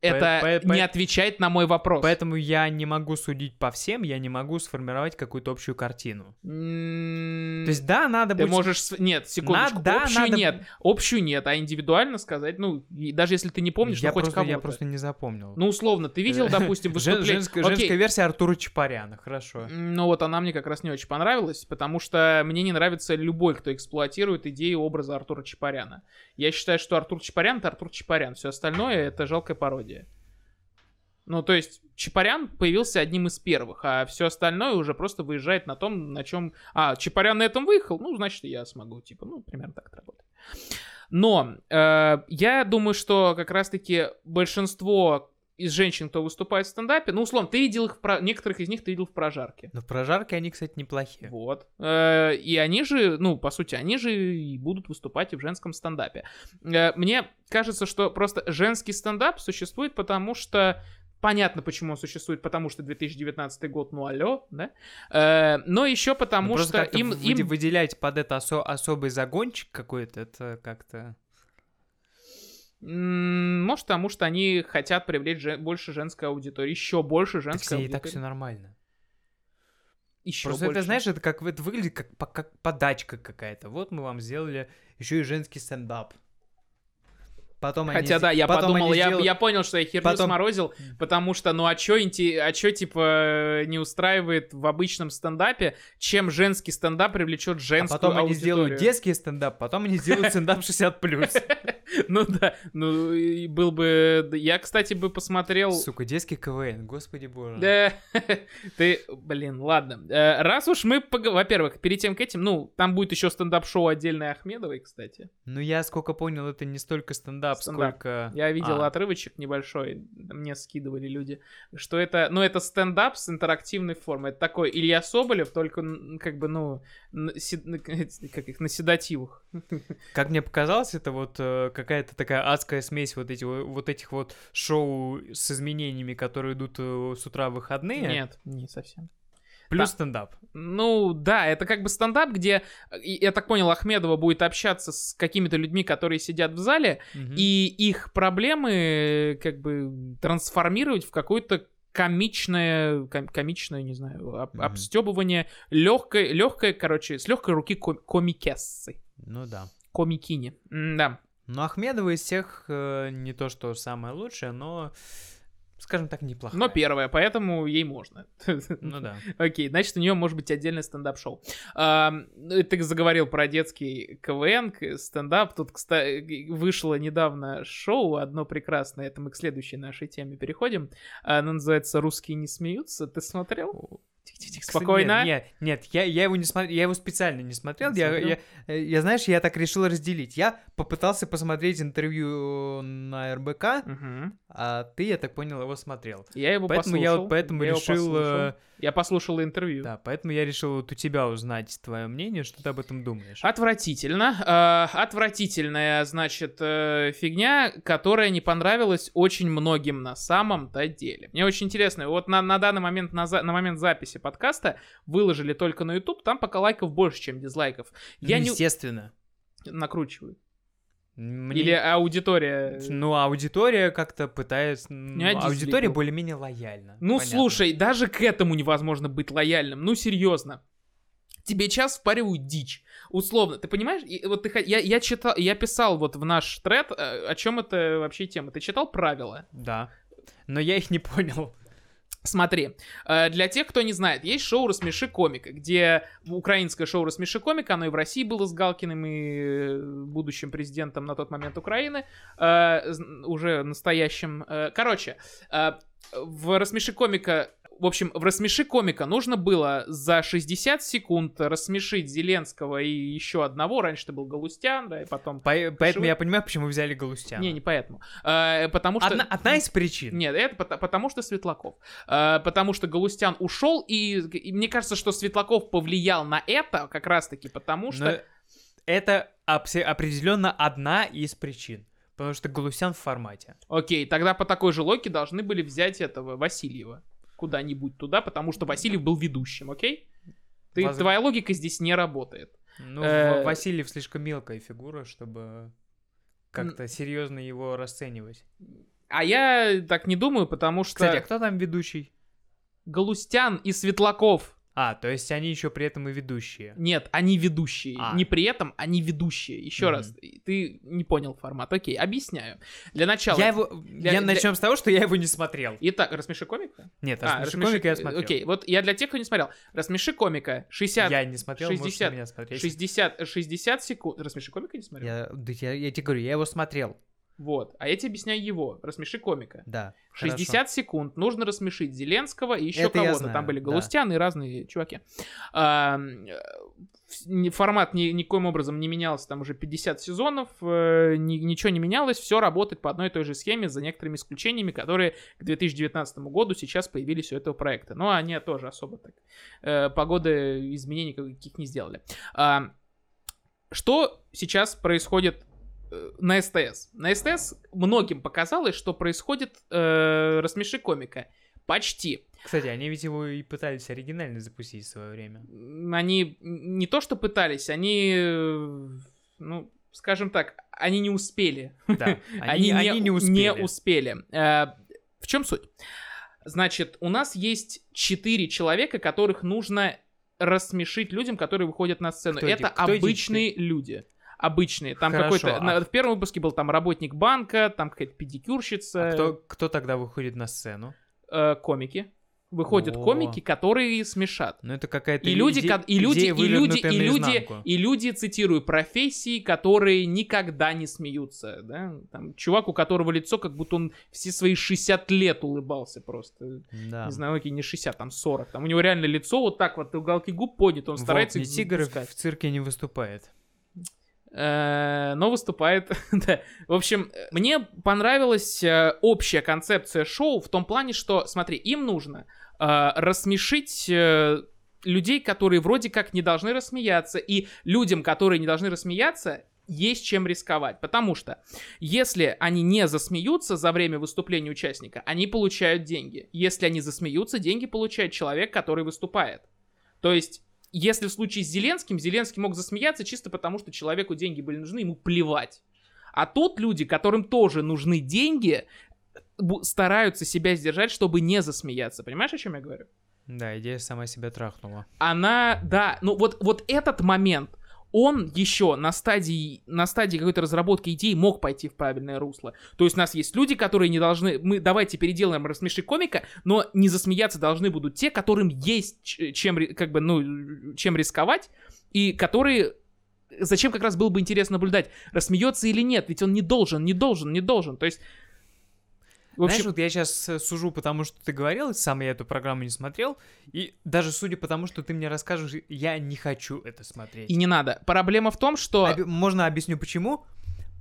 Это по- по- не отвечает на мой вопрос. Поэтому я не могу судить по всем, я не могу сформировать какую-то общую картину. М, То есть, да, надо Ты будет... можешь... Нет, секундочку. На- да, общую надо- нет. Общую нет, а индивидуально сказать, ну, даже если ты не помнишь, я ну, хоть просто, кого-то. я просто не запомнил. Ну, условно, ты видел, допустим, Жен- выступление... женская, женская версия Артура Чапаряна, хорошо. Ну вот она мне как раз не очень понравилась, потому что мне не нравится любой, кто эксплуатирует идею образа Артура Чапаряна. Я считаю, что Артур Чапарян это Артур Чапарян, все остальное это жалкая пародия. Ну, то есть, Чапарян появился одним из первых, а все остальное уже просто выезжает на том, на чем... А, Чапарян на этом выехал, ну, значит, я смогу, типа, ну, примерно так это работает. Но э, я думаю, что как раз-таки большинство из женщин, кто выступает в стендапе, ну, условно, ты видел их, в про- некоторых из них ты видел в прожарке. Но в прожарке они, кстати, неплохие. Вот. Э, И они же, ну, по сути, они же и будут выступать и в женском стендапе. Э, Мне кажется, что просто женский стендап существует, потому что Понятно, почему он существует, потому что 2019 год, ну алло, да? Э, но еще Ну, потому просто что им, им выделять под это осо- особый загончик какой-то, это как-то... может, потому что они хотят привлечь же- больше женской аудитории, еще больше Так женской так аудитории. все нормально. Еще Просто больше. это, знаешь, это как это выглядит как, как подачка какая-то. Вот мы вам сделали еще и женский стендап. Потом они Хотя да, я потом подумал, они я, сделают- я понял, что я херню Потом- сморозил, потому что, ну а чё, инте- а чё, типа, не устраивает в обычном стендапе, чем женский стендап привлечет А женскую потом они аудиторию? сделают детский стендап, потом они сделают стендап 60+. Ну да, ну был бы... Я, кстати, бы посмотрел... Сука, детский КВН, господи боже. Да, ты, блин, ладно. Э, Раз уж мы, во-первых, перед тем к этим, ну, там будет еще стендап-шоу отдельное Ахмедовой, кстати. Ну я, сколько понял, это не столько стендап, Стендап. сколько... Я видел А. отрывочек небольшой, мне скидывали люди, что это, ну, это стендап с интерактивной формой. Это такой Илья Соболев, только, как бы, ну, на как их, на седативах. Как мне показалось, это вот э, какая-то такая адская смесь вот, эти, во- вот этих вот шоу с изменениями, которые идут э, с утра в выходные, Нет, не совсем. плюс Да. стендап. Ну, да, это как бы стендап, где, я так понял, Ахмедова будет общаться с какими-то людьми, которые сидят в зале, Мгм. и их проблемы э, как бы трансформировать в какое-то комичное, ком- комичное, не знаю, об- Мгм. обстебывание легкой, легкой, короче, с легкой руки ком- комикессы, Ну да. комикини, да. Но Ахмедова из всех э, не то, что самое лучшее, но, скажем так, неплохая. Но первая, поэтому ей можно. Ну да. Окей, значит, у нее может быть отдельное стендап-шоу. А, ты заговорил про детский КВН, стендап. Тут, кстати, вышло недавно шоу, одно прекрасное. Это мы к следующей нашей теме переходим. Оно называется «Русские не смеются». Ты смотрел? Спокойно. Нет, нет, нет, я, я его не смотрел, я его специально не смотрел. Я, Смотрел? я, э, я, знаешь, я так решил разделить. Я попытался посмотреть интервью на РБК, Мгм. а ты, я так понял, его смотрел. Я его Поэтому послушал. я вот поэтому я его решил, послушал. Я послушал интервью. да, поэтому я решил вот у тебя узнать твое мнение, что ты об этом думаешь. Отвратительно. Э, отвратительная, значит, э, фигня, которая не понравилась очень многим на самом-то деле. Мне очень интересно, вот на, на данный момент, на, за- на момент записи подкаста выложили только на YouTube, там пока лайков больше, чем дизлайков. Я Ну, не Естественно. Мне- Или аудитория... Ну, аудитория как-то пытается... ну, аудитория более-менее лояльна. Ну, Понятно. слушай, даже к этому невозможно быть лояльным. Ну, серьезно. Тебе час впаривают дичь. Условно, ты понимаешь? И вот ты, я, я читал, я писал вот в наш тред, э, о чем это вообще тема. Ты читал правила? Да. Но я их не понял. Смотри, э, для тех, кто не знает, есть шоу «Рассмеши комика», где украинское шоу «Рассмеши комика», оно и в России было с Галкиным и э, будущим президентом на тот момент Украины, э, уже настоящим. Короче, в «Рассмеши комика» в общем, в «Рассмеши комика» нужно было за 60 секунд рассмешить Зеленского и еще одного. Раньше это был Галустян, да, и потом... По- поэтому вы- я понимаю, почему взяли Галустяна. Не, не поэтому. Э, потому что... Одна, одна из причин. Нет, это пото- потому что Светлаков. Э, потому что Галустян ушел, и, и мне кажется, что Светлаков повлиял на это как раз-таки потому, что... Но это определенно одна из причин. Потому что Галустян в формате. Окей, тогда по такой же логике должны были взять этого Васильева куда-нибудь туда, потому что Васильев был ведущим, окей? Ты, Воз- Твоя логика здесь не работает. Ну, Э, Васильев слишком мелкая фигура, чтобы как-то серьезно его расценивать. А я так не думаю, потому что Кстати, а кто там ведущий? Галустян и Светлаков. А, то есть они еще при этом и ведущие. Нет, они ведущие. А. Не при этом, они ведущие. Еще Мгм. раз, ты не понял формат. Окей, объясняю. Для начала. Я его... для- я для- начнем с того, что я его не смотрел. Итак, рассмеши комика. Нет, А, «Рассмеши рассмеши- комика» я смотрел. Окей, вот я для тех, кто не смотрел. Рассмеши комика. 60, Я не смотрел, можешь 60, на меня смотреть. 60, 60 секунд. Рассмеши комика не смотрел? Я, да я, я тебе говорю, я его смотрел. Вот. А я тебе объясняю его. Рассмеши комика. Да. 60 секунд нужно рассмешить Зеленского и еще кого-то. Там были да. Галустян и разные чуваки. А, формат ни, никоим образом не менялся. Там уже 50 сезонов. э, ни- ничего не менялось. Все работает по одной и той же схеме, за некоторыми исключениями, которые к 2019 году сейчас появились у этого проекта. Но они тоже особо так. э, погоды изменений каких не сделали. А, что сейчас происходит на СТС? На СТС многим показалось, что происходит э, «Рассмеши комика». Почти. Кстати, они ведь его и пытались оригинально запустить в свое время. Они не то что пытались, они, э, ну, скажем так, они не успели. Да, они, они не успели. Не успели. Э, в чем суть? Значит, у нас есть четыре человека, которых нужно рассмешить людям, которые выходят на сцену. Кто эти- Это кто эти обычные люди. Обычные. Там какой-то... а- в первом выпуске был там работник банка, там какая-то педикюрщица, А кто, кто тогда выходит на сцену? э, комики. Выходят О. комики, которые смешат. Ну, это какая-то И люди, иде- и люди, и люди, и люди, и люди, цитирую, профессии, которые никогда не смеются, да? Там, чувак, у которого лицо, как будто он все свои 60 лет улыбался просто. Да. Не знаю, окей, не 60, там 40. Там у него реально лицо вот так вот, уголки губ подняты, он Волк старается тигр в цирке не выступает. Э, но выступает, да. В общем, мне понравилась э, общая концепция шоу в том плане, что, смотри, им нужно э, рассмешить людей, которые вроде как не должны рассмеяться, и людям, которые не должны рассмеяться, есть чем рисковать, потому что если они не засмеются за время выступления участника, они получают деньги. Если они засмеются, деньги получает человек, который выступает. То есть, если в случае с Зеленским, Зеленский мог засмеяться чисто потому, что человеку деньги были нужны, ему плевать. А тут люди, которым тоже нужны деньги, стараются себя сдержать, чтобы не засмеяться. Понимаешь, о чем я говорю? Да, идея сама себя трахнула. Она, да, ну вот, вот этот момент, он еще на стадии, на стадии какой-то разработки идеи мог пойти в правильное русло. То есть у нас есть люди, которые не должны, мы давайте переделаем рассмеши комика, но не засмеяться должны будут те, которым есть чем, как бы, ну, чем рисковать, и которые Зачем как раз было бы интересно наблюдать, рассмеется или нет, ведь он не должен, не должен, не должен. То есть, в Знаешь, общем, вот я сейчас сужу, потому что ты говорил, сам я эту программу не смотрел, и даже судя по тому, что ты мне расскажешь, я не хочу это смотреть. и не надо. Проблема в том, что... Оби- Можно объясню почему?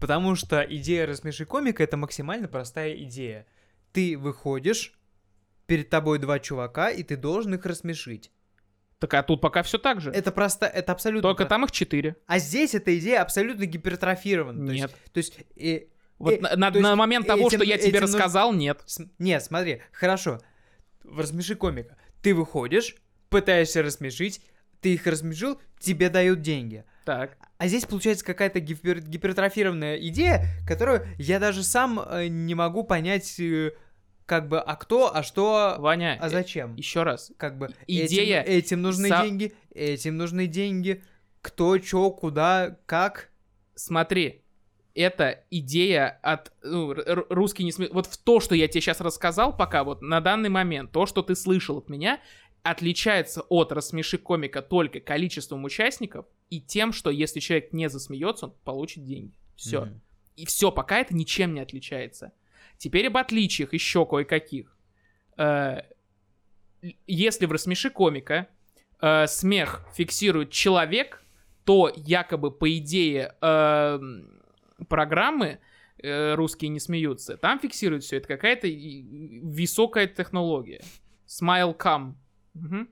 Потому что идея рассмеши комика это максимально простая идея. Ты выходишь, перед тобой два чувака, и ты должен их рассмешить. Так а тут пока все так же. Это просто, это абсолютно. Только там их четыре. А здесь эта идея абсолютно гипертрофирована. То есть- Нет. То есть, э, Вот э, на, на- на момент того, этим- что я тебе этим рассказал, нет. См- Нет, смотри, хорошо. Рассмеши комика. Ты выходишь, пытаешься рассмешить, ты их рассмешил, тебе дают деньги. Так. А здесь получается какая-то гипер- гипертрофированная идея, которую я даже сам э, не могу понять, э, как бы, а кто, а что, Ваня, а зачем. еще раз. Как бы идея Этим, этим нужны со- деньги, этим нужны деньги. Кто, чё, куда, как. Смотри, это идея от ну, русский не сме- Вот в то, что я тебе сейчас рассказал, пока вот на данный момент, то, что ты слышал от меня, отличается от рассмеши комика только количеством участников и тем, что если человек не засмеется, он получит деньги. Все. Мгм. И все, пока это ничем не отличается. Теперь об отличиях еще кое-каких. Э, если в «Рассмеши комика» э, смех фиксирует человек, то якобы, по идее, э, программы э, русские не смеются. Там фиксируют все это какая-то высокая технология. Smile.com. Мгм.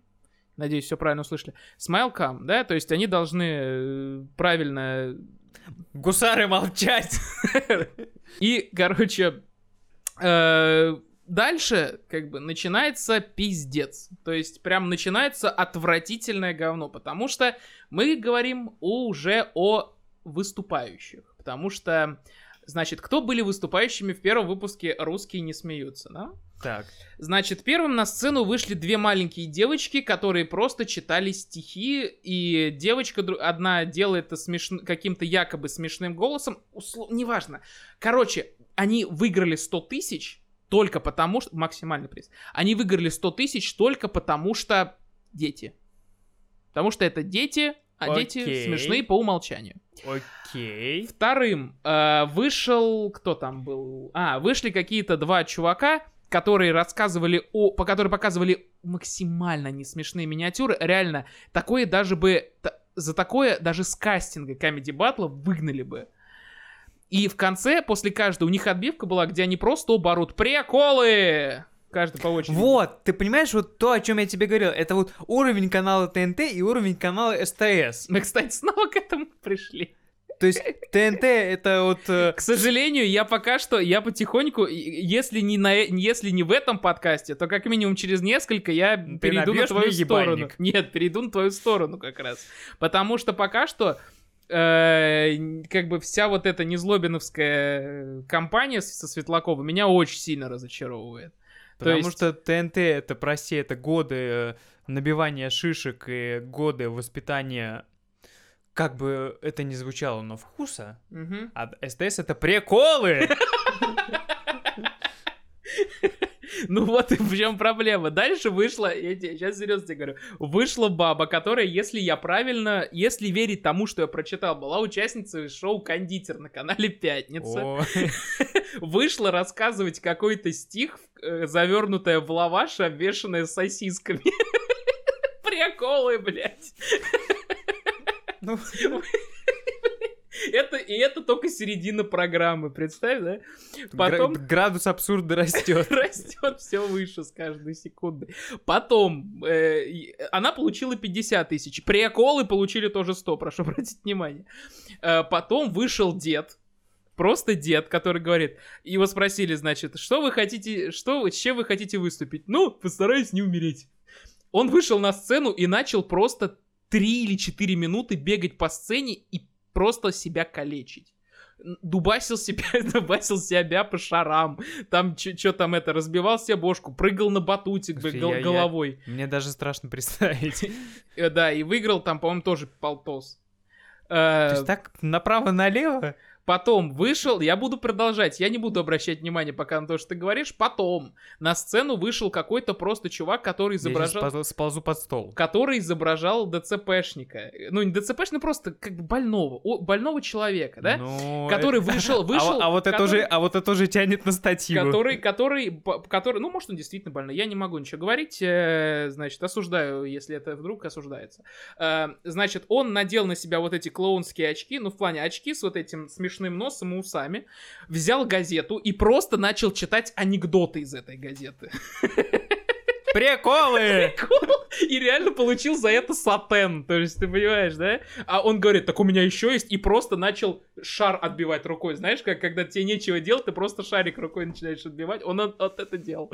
Надеюсь, все правильно услышали. Smile.com, да, то есть они должны э, правильно Гусары молчать. и, короче, э, дальше как бы начинается пиздец. То есть прям начинается отвратительное говно, потому что мы говорим уже о выступающих. Потому что, значит, кто были выступающими в первом выпуске «Русские не смеются», да? Так. Значит, первым на сцену вышли две маленькие девочки, которые просто читали стихи, и девочка одна делает это смешно, каким-то якобы смешным голосом, услов- неважно. Короче, они выиграли 100 тысяч только потому, что... Максимальный приз. Они выиграли 100 тысяч только потому, что дети. Потому что это дети, а дети Окей. смешные по умолчанию. Окей. Вторым э, вышел... Кто там был? А, вышли какие-то два чувака, которые рассказывали о... По которые показывали максимально несмешные миниатюры. Реально, такое даже бы... за такое даже с кастинга Comedy Battle выгнали бы. И в конце, после каждой, у них отбивка была, где они просто оба орут «Приколы!» Каждый по очереди. Вот, ты понимаешь, вот то, о чем я тебе говорил, это вот уровень канала ТНТ и уровень канала СТС. Мы, кстати, снова к этому пришли. То есть ТНТ это вот... э, К сожалению, я пока что, я потихоньку, если не, на, э- если не в этом подкасте, то как минимум через несколько я перейду на твою сторону. ебальник. Нет, перейду на твою сторону как раз. Потому что пока что э, как бы вся вот эта незлобиновская компания с- со Светлаковым меня очень сильно разочаровывает. Потому есть- что ТНТ это, прости, это годы э, набивания шишек и годы воспитания, как бы это ни звучало, но вкуса. Мгм. А СТС это приколы! Ну вот и в чем проблема. Дальше вышла, я тебе сейчас серьезно тебе говорю, вышла баба, которая, если я правильно, если верить тому, что я прочитал, была участницей шоу «Кондитер» на канале «Пятница». Вышла рассказывать какой-то стих, э, завернутая в лаваш, обвешанная сосисками. Приколы, блядь. ну, Это, и это только середина программы, представь, да? Потом... градус абсурда растет. растет все выше с каждой секундой. Потом э, она получила 50 тысяч. Приколы получили тоже 100, прошу обратить внимание. Э, потом вышел дед. Просто дед, который говорит, его спросили, значит, что вы хотите, что, с чем вы хотите выступить? Ну, постараюсь не умереть. Он вышел на сцену и начал просто 3 или 4 минуты бегать по сцене и просто себя калечить. Дубасил себя, дубасил себя по шарам, там что там это, разбивал себе бошку, прыгал на батутик Слушай, гол- я- я- головой. Мне даже страшно представить. Э, Да, и выиграл там, по-моему, тоже полтос. То Э, есть так направо-налево? Потом вышел, я буду продолжать, я не буду обращать внимание пока на то, что ты говоришь. Потом на сцену вышел какой-то просто чувак, который Я изображал... ползу- сползу под стол. который изображал ДЦПшника. Ну, не ДЦПшника, просто как бы больного, о- больного человека, да? Ну, который это- вышел, А вышел, вот- А вот это который- уже, а вот это уже тянет на статью. который, который, который, ну, может, он действительно больной, я не могу ничего говорить, э, значит, осуждаю, если это вдруг осуждается. Э, значит, он надел на себя вот эти клоунские очки, ну, в плане очки с вот этим смешным носом и усами, взял газету и просто начал читать анекдоты из этой газеты. Приколы! И реально получил за это сатен, то есть, ты понимаешь, да? А он говорит, так у меня еще есть, и просто начал шар отбивать рукой, знаешь, как когда тебе нечего делать, ты просто шарик рукой начинаешь отбивать, он от, от это делал.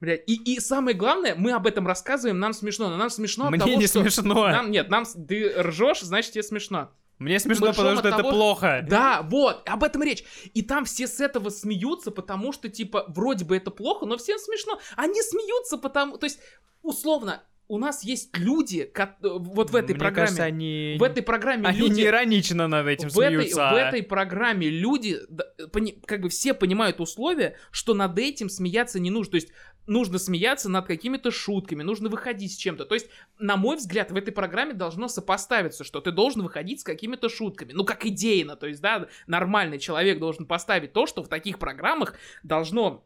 Блядь, и, и самое главное, мы об этом рассказываем, нам смешно, но нам смешно от Мне того, не что... смешно. Нам, нет, нам, ты ржешь, значит тебе смешно. Мне смешно, потому что от это того, плохо. Да, вот, об этом речь. И там все с этого смеются, потому что, типа, вроде бы это плохо, но всем смешно. Они смеются, потому... То есть, условно, у нас есть люди, ко- вот в этой Мне программе... кажется, они... В этой программе Они люди... не иронично над этим в этой, смеются. в а- этой программе люди, как бы все понимают условия, что над этим смеяться не нужно. То есть нужно смеяться над какими-то шутками, нужно выходить с чем-то. То есть, на мой взгляд, в этой программе должно сопоставиться, что ты должен выходить с какими-то шутками. Ну, как идейно. То есть, да, нормальный человек должен поставить то, что в таких программах должно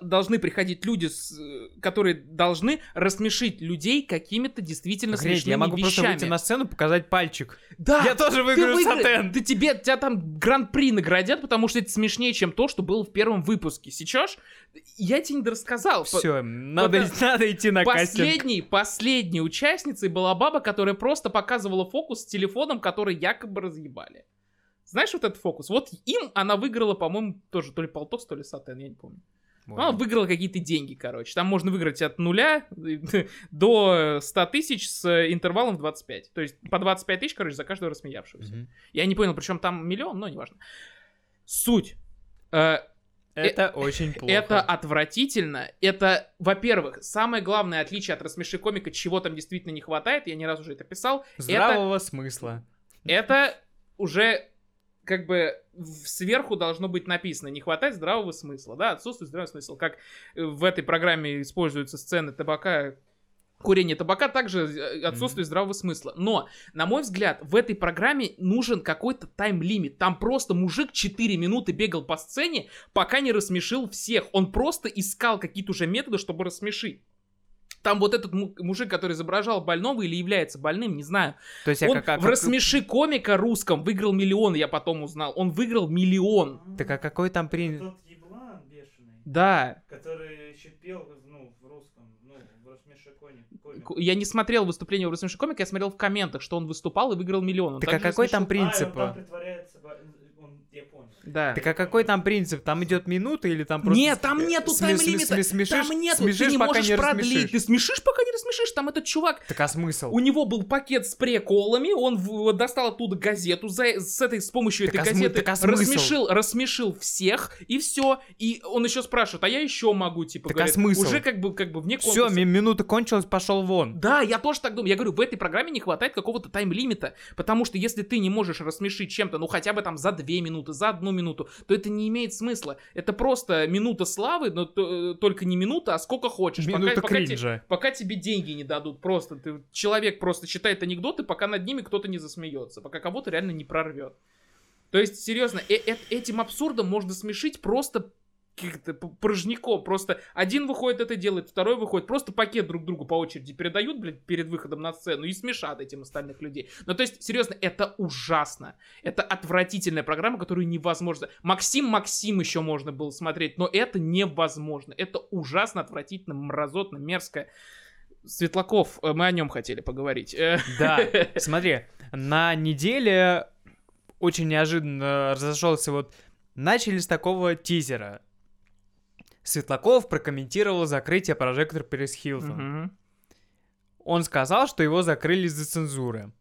должны приходить люди, с, э, которые должны рассмешить людей какими-то действительно Охренеть, смешными я могу вещами. просто выйти на сцену, показать пальчик. Да, Я тоже ты выиграю выигра- сатен. Да тебе, тебя там гран-при наградят, потому что это смешнее, чем то, что было в первом выпуске. Сейчас я тебе не рассказал. По- Все, надо, пока- надо идти на кастинг. Последней, последней участницей была баба, которая просто показывала фокус с телефоном, который якобы разъебали. Знаешь вот этот фокус? Вот им она выиграла, по-моему, тоже то ли полтос, то ли сатен, я не помню. Ну, Она выиграла какие-то деньги, короче. Там можно выиграть от нуля до 100 тысяч с интервалом в 25. То есть по 25 тысяч, короче, за каждого рассмеявшегося. Мгм. Я не понял, причем там миллион, но неважно. Суть. Э, Это очень плохо. это отвратительно. Это, во-первых, самое главное отличие от рассмеши комика, чего там действительно не хватает, я не раз уже это писал, Здравого смысла. это уже как бы сверху должно быть написано, не хватает здравого смысла, да, отсутствует здравый смысл, как э, в этой программе используются сцены табака, курение табака, также э, отсутствие здравого смысла. Но, на мой взгляд, в этой программе нужен какой-то тайм-лимит. Там просто мужик 4 минуты бегал по сцене, пока не рассмешил всех. Он просто искал какие-то уже методы, чтобы рассмешить. Там вот этот му- мужик, который изображал больного или является больным, не знаю. То есть, а Он как- а в как- рассмеши комика русском выиграл миллион, я потом узнал. Он выиграл миллион. Так а какой там при... Тот еблан бешеный, Да. который еще пел, ну, в русском, ну, в рассмеши кони. К- Я не смотрел выступление в рассмеши комика, я смотрел в комментах, что он выступал и выиграл миллион. Он Так а какой там принцип? А, он там притворяется, бо- он, я понял. Да. Так а какой там принцип? Там идет минута или там просто... Нет, там нету тайм-лимита. Там нету, смешишь, ты не можешь не продлить. рассмешишь. Ты смешишь, пока не рассмешишь. Там этот чувак, Так а смысл? у него был пакет с приколами, он в- достал оттуда газету, за, с этой, с помощью Так этой а смы- газеты а смысл? рассмешил, рассмешил всех, и все. И он еще спрашивает, а я еще могу, типа, Так а говорит, смысл? уже как бы, как бы вне Все, конкурса. минута кончилась, пошел вон. Да, я тоже так думаю. Я говорю, в этой программе не хватает какого-то тайм-лимита. Потому что если ты не можешь рассмешить чем-то, ну хотя бы там за две минуты, за одну минуту, то это не имеет смысла. Это просто минута славы, но т- э, только не минута, а сколько хочешь. Пока- Минута пока, те- кринжа. пока тебе деньги не дадут. Просто ты, человек просто читает анекдоты, пока над ними кто-то не засмеется. Пока кого-то реально не прорвет. То есть, серьезно, э- э- этим абсурдом можно смешить просто как-то п- порожняком. Просто один выходит это делает, второй выходит. Просто пакет друг другу по очереди передают, блядь, перед выходом на сцену и смешат этим остальных людей. Ну, то есть, серьезно, это ужасно. Это отвратительная программа, которую невозможно... Максим Максим еще можно было смотреть, но это невозможно. Это ужасно, отвратительно, мразотно, мерзко. Светлаков, э, мы о нем хотели поговорить. Э, Да, смотри, на неделе очень неожиданно разошелся вот... Начали с такого тизера. Светлаков прокомментировал закрытие прожектора Перес Хилтон. мгм. Он сказал, что его закрыли из-за цензуры.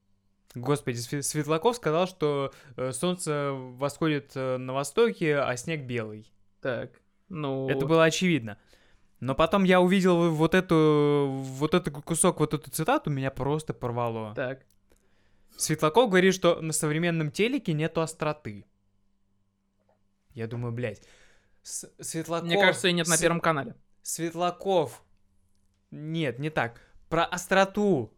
Господи, Све- Светлаков сказал, что э, солнце восходит э, на востоке, а снег белый. Так, ну... Это было очевидно. Но потом я увидел вот эту, вот этот кусок, вот эту цитату, меня просто порвало. Так. Светлаков говорит, что на современном телеке нету остроты. Я думаю, блядь, С- Светлаков... Мне кажется, и нет на С- Первом канале. Светлаков. Нет, не так. Про остроту.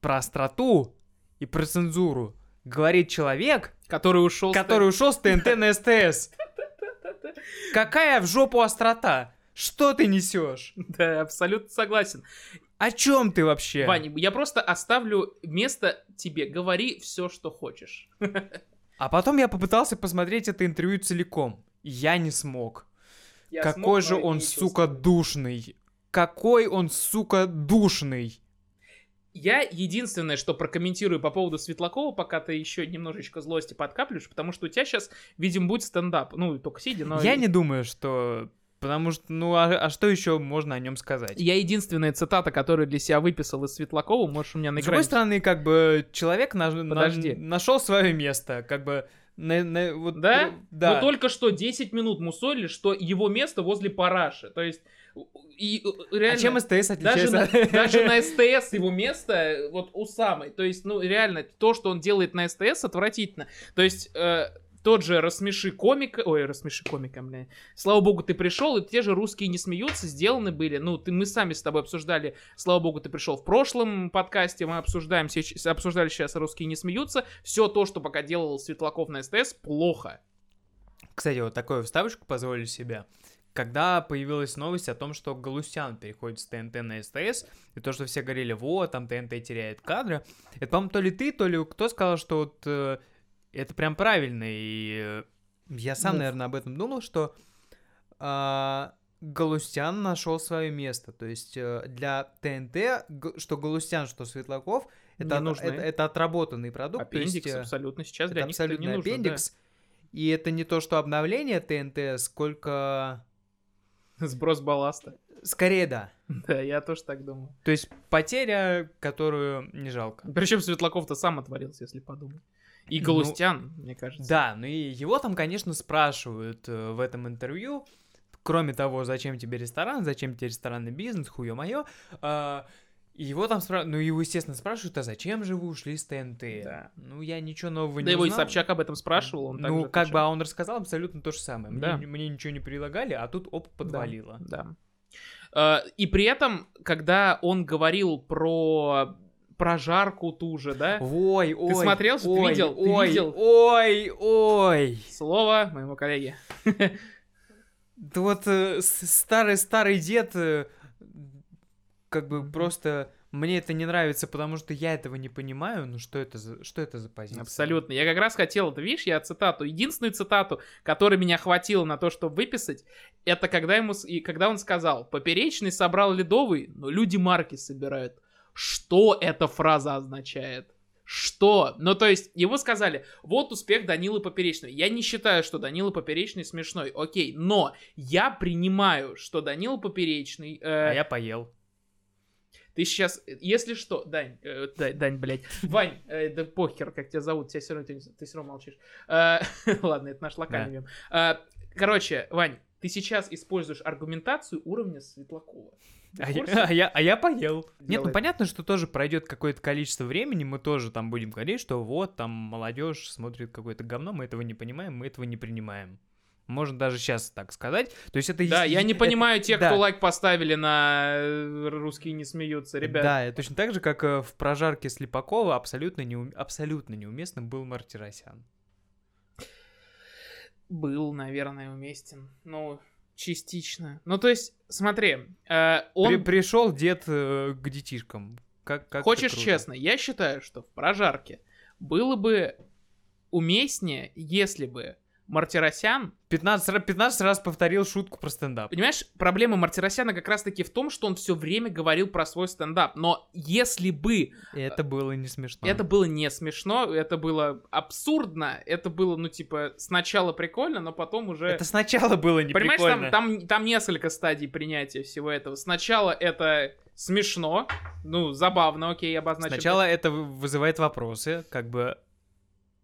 Про остроту и про цензуру говорит человек, Который ушел... с который ушел с ТНТ на СТС. Какая в жопу острота? Что ты несешь? Да, абсолютно согласен. О чем ты вообще? Ваня, я просто оставлю место тебе. Говори все, что хочешь. А потом я попытался посмотреть это интервью целиком. Я не смог. Я Какой смог, же он, сука, душный. Какой он, сука, душный. Я единственное, что прокомментирую по поводу Светлакова, пока ты еще немножечко злости подкапливаешь, потому что у тебя сейчас, видимо, будет стендап. Ну, только сидя, но... Я не думаю, что... Потому что, ну, а, а что еще можно о нем сказать? Я единственная цитата, которую для себя выписал из Светлакова, можешь у меня на С другой экране... стороны, как бы человек на- Подожди. нашел свое место, как бы на- на- вот, Да? э, да. Вы только что 10 минут мусолили, что его место возле параши. То есть, и э, реально... А чем СТС Даже на, отличается? даже на СТС его место э, вот у самой. То есть, ну, реально, то, что он делает на СТС, отвратительно. То есть, э, тот же рассмеши комика... Ой, рассмеши комика, бля. Слава богу, ты пришел, и те же русские не смеются, сделаны были. Ну, ты, мы сами с тобой обсуждали, слава богу, ты пришел в прошлом подкасте, мы обсуждаем, обсуждали сейчас русские не смеются. Все то, что пока делал Светлаков на СТС, плохо. Кстати, вот такую вставочку позволю себе. когда появилась новость о том, что Галустян переходит с ТНТ на СТС, и то, что все говорили, вот, там ТНТ теряет кадры, это, по-моему, то ли ты, то ли кто сказал, что вот э, это прям правильно, и э, я сам, Ну. наверное, об этом думал, что а, Галустян нашел свое место, то есть э, для ТНТ, что Галустян, что Светлаков, это, нужны. это, это отработанный продукт, то есть, Аппендикс э, абсолютно сейчас для них это не абсолютно нужно. да. аппендикс. И это не то, что обновление ТНТ, сколько... Сброс балласта. Скорее, да. Да, я тоже так думаю. То есть потеря, которую не жалко. Причем Светлаков-то сам отворился, если подумать. И Ну, Галустян, мне кажется. Да, ну и его там, конечно, спрашивают э, в этом интервью, кроме того, зачем тебе ресторан, зачем тебе ресторанный бизнес, хуё моё. а, и его там спрашивают, ну его, естественно, спрашивают, а зачем же вы ушли с ТНТ? Да. Ну я ничего нового Да не его и. Собчак об этом спрашивал, он ну, как бы, а он рассказал абсолютно то же самое. Мне, Да. мне ничего не предлагали, а тут оп, подвалило. Да. Э, И при этом, когда он говорил про прожарку ту же, да? Ой, ой, смотрел, ты ой, видел, ты ой, видел? ой, ой. Слово моему коллеге. Да вот э, старый-старый дед, э, как бы просто мне это не нравится, потому что я этого не понимаю. Ну что это за, что это за позиция? Абсолютно. Я как раз хотел, это видишь, я цитату, единственную цитату, которая меня хватило на то, чтобы выписать, это когда ему, и когда он сказал, поперечный собрал ледовый, но люди марки собирают. Что эта фраза означает? Что? Ну, то есть, ему сказали, вот успех Данилы Поперечной. Я не считаю, что Данила Поперечный смешной, окей, но я принимаю, что Данила Поперечный... э, А я поел. Ты сейчас, если что, Дань, э, Дань, Дань, блядь, Вань, э, да похер, как тебя зовут, тебя все равно, ты, ты все равно молчишь. Э, ладно, это наш локальный мем. Э, короче, Вань, ты сейчас используешь аргументацию уровня Светлакова. А я, а я- а я поел. Нет, Делай. ну понятно, что тоже пройдет какое-то количество времени, мы тоже там будем говорить, что вот там молодежь смотрит какое-то говно, мы этого не понимаем, мы этого не принимаем. Можно даже сейчас так сказать. То есть это... Да, я не это- понимаю тех, да. кто лайк поставили на э, «Русские не смеются», ребят. Да, это точно так же, как э, в прожарке Слепакова абсолютно, неум... абсолютно неуместным был Мартиросян. Был, наверное, уместен. Ну, частично. Ну, то есть, смотри, э, он... При- пришел дед э, к детишкам. Как, как Хочешь честно, я считаю, что в прожарке было бы уместнее, если бы Мартиросян... 15, ра- 15 раз повторил шутку про стендап. Понимаешь, проблема Мартиросяна как раз-таки в том, что он все время говорил про свой стендап. Но если бы это было не смешно. это было не смешно, это было абсурдно, это было, ну, типа, сначала прикольно, но потом уже... Это сначала было не Понимаешь, там, прикольно. там, там несколько стадий принятия всего этого. Сначала это смешно, ну, забавно, окей, обозначим. Сначала это вы- вызывает вопросы, как бы...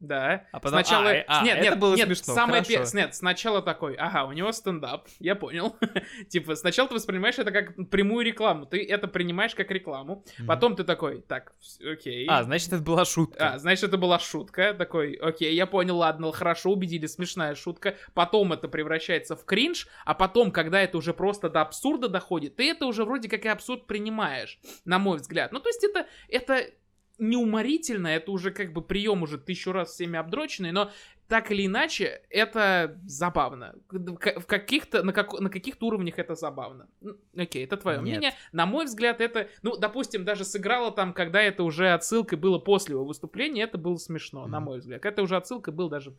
Да. А потом, сначала... а, а, нет, это нет, было нет, смешно, самое пе- Нет, сначала такой, ага, у него стендап, я понял. типа, сначала ты воспринимаешь это как прямую рекламу, ты это принимаешь как рекламу, Мгм. потом ты такой, так, окей. А, значит, это была шутка. А, значит, это была шутка. Такой, окей, я понял, ладно, хорошо, убедили, смешная шутка. Потом это превращается в кринж, а потом, когда это уже просто до абсурда доходит, ты это уже вроде как и абсурд принимаешь, на мой взгляд. Ну, то есть это, это неуморительно, это уже как бы прием уже тысячу раз всеми обдроченный, но так или иначе, это забавно. В каких-то, на, как- на каких-то уровнях это забавно. Окей, это твое Нет. мнение. На мой взгляд, это, ну, допустим, даже сыграло там, когда это уже отсылкой было после его выступления, это было смешно, на Мгм. мой взгляд. Это уже отсылка был даже...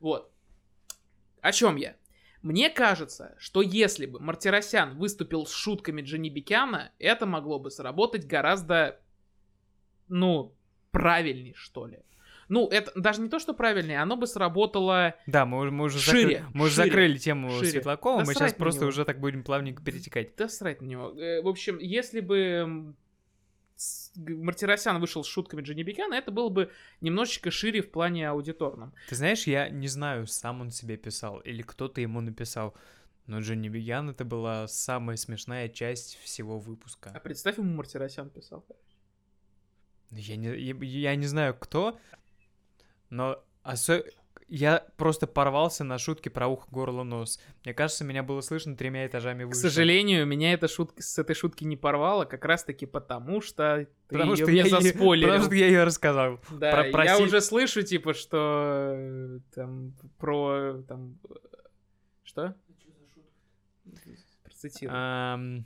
Вот. О чем я? Мне кажется, что если бы Мартиросян выступил с шутками Дженни Бикяна, это могло бы сработать гораздо, ну, правильней, что ли. Ну, это даже не то, что правильнее, оно бы сработало... Да, мы, уже- мы уже, Шире, закры- мы уже шире, закрыли тему шире. Светлакова, Да мы сейчас просто него. уже так будем плавненько перетекать. Да срать на него. Э, В общем, если бы Мартиросян вышел с шутками Дженни Бикяна, это было бы немножечко шире в плане аудиторном. Ты знаешь, я не знаю, сам он себе писал или кто-то ему написал, но Джонни Бигян это была самая смешная часть всего А выпуска. представь, ему Мартиросян писал. Я не, я, я не знаю, кто, но осо- я просто порвался на шутки про ухо, горло, нос. Мне кажется, меня было слышно тремя этажами К выше. сожалению, меня эта шутка с этой шутки не порвало, как раз-таки потому, что ты потому её что мне я заспойлерил. потому что я ее рассказал. Да, про- я проси- уже слышу, типа, что э, там про там э, что? Процитируй. Ам,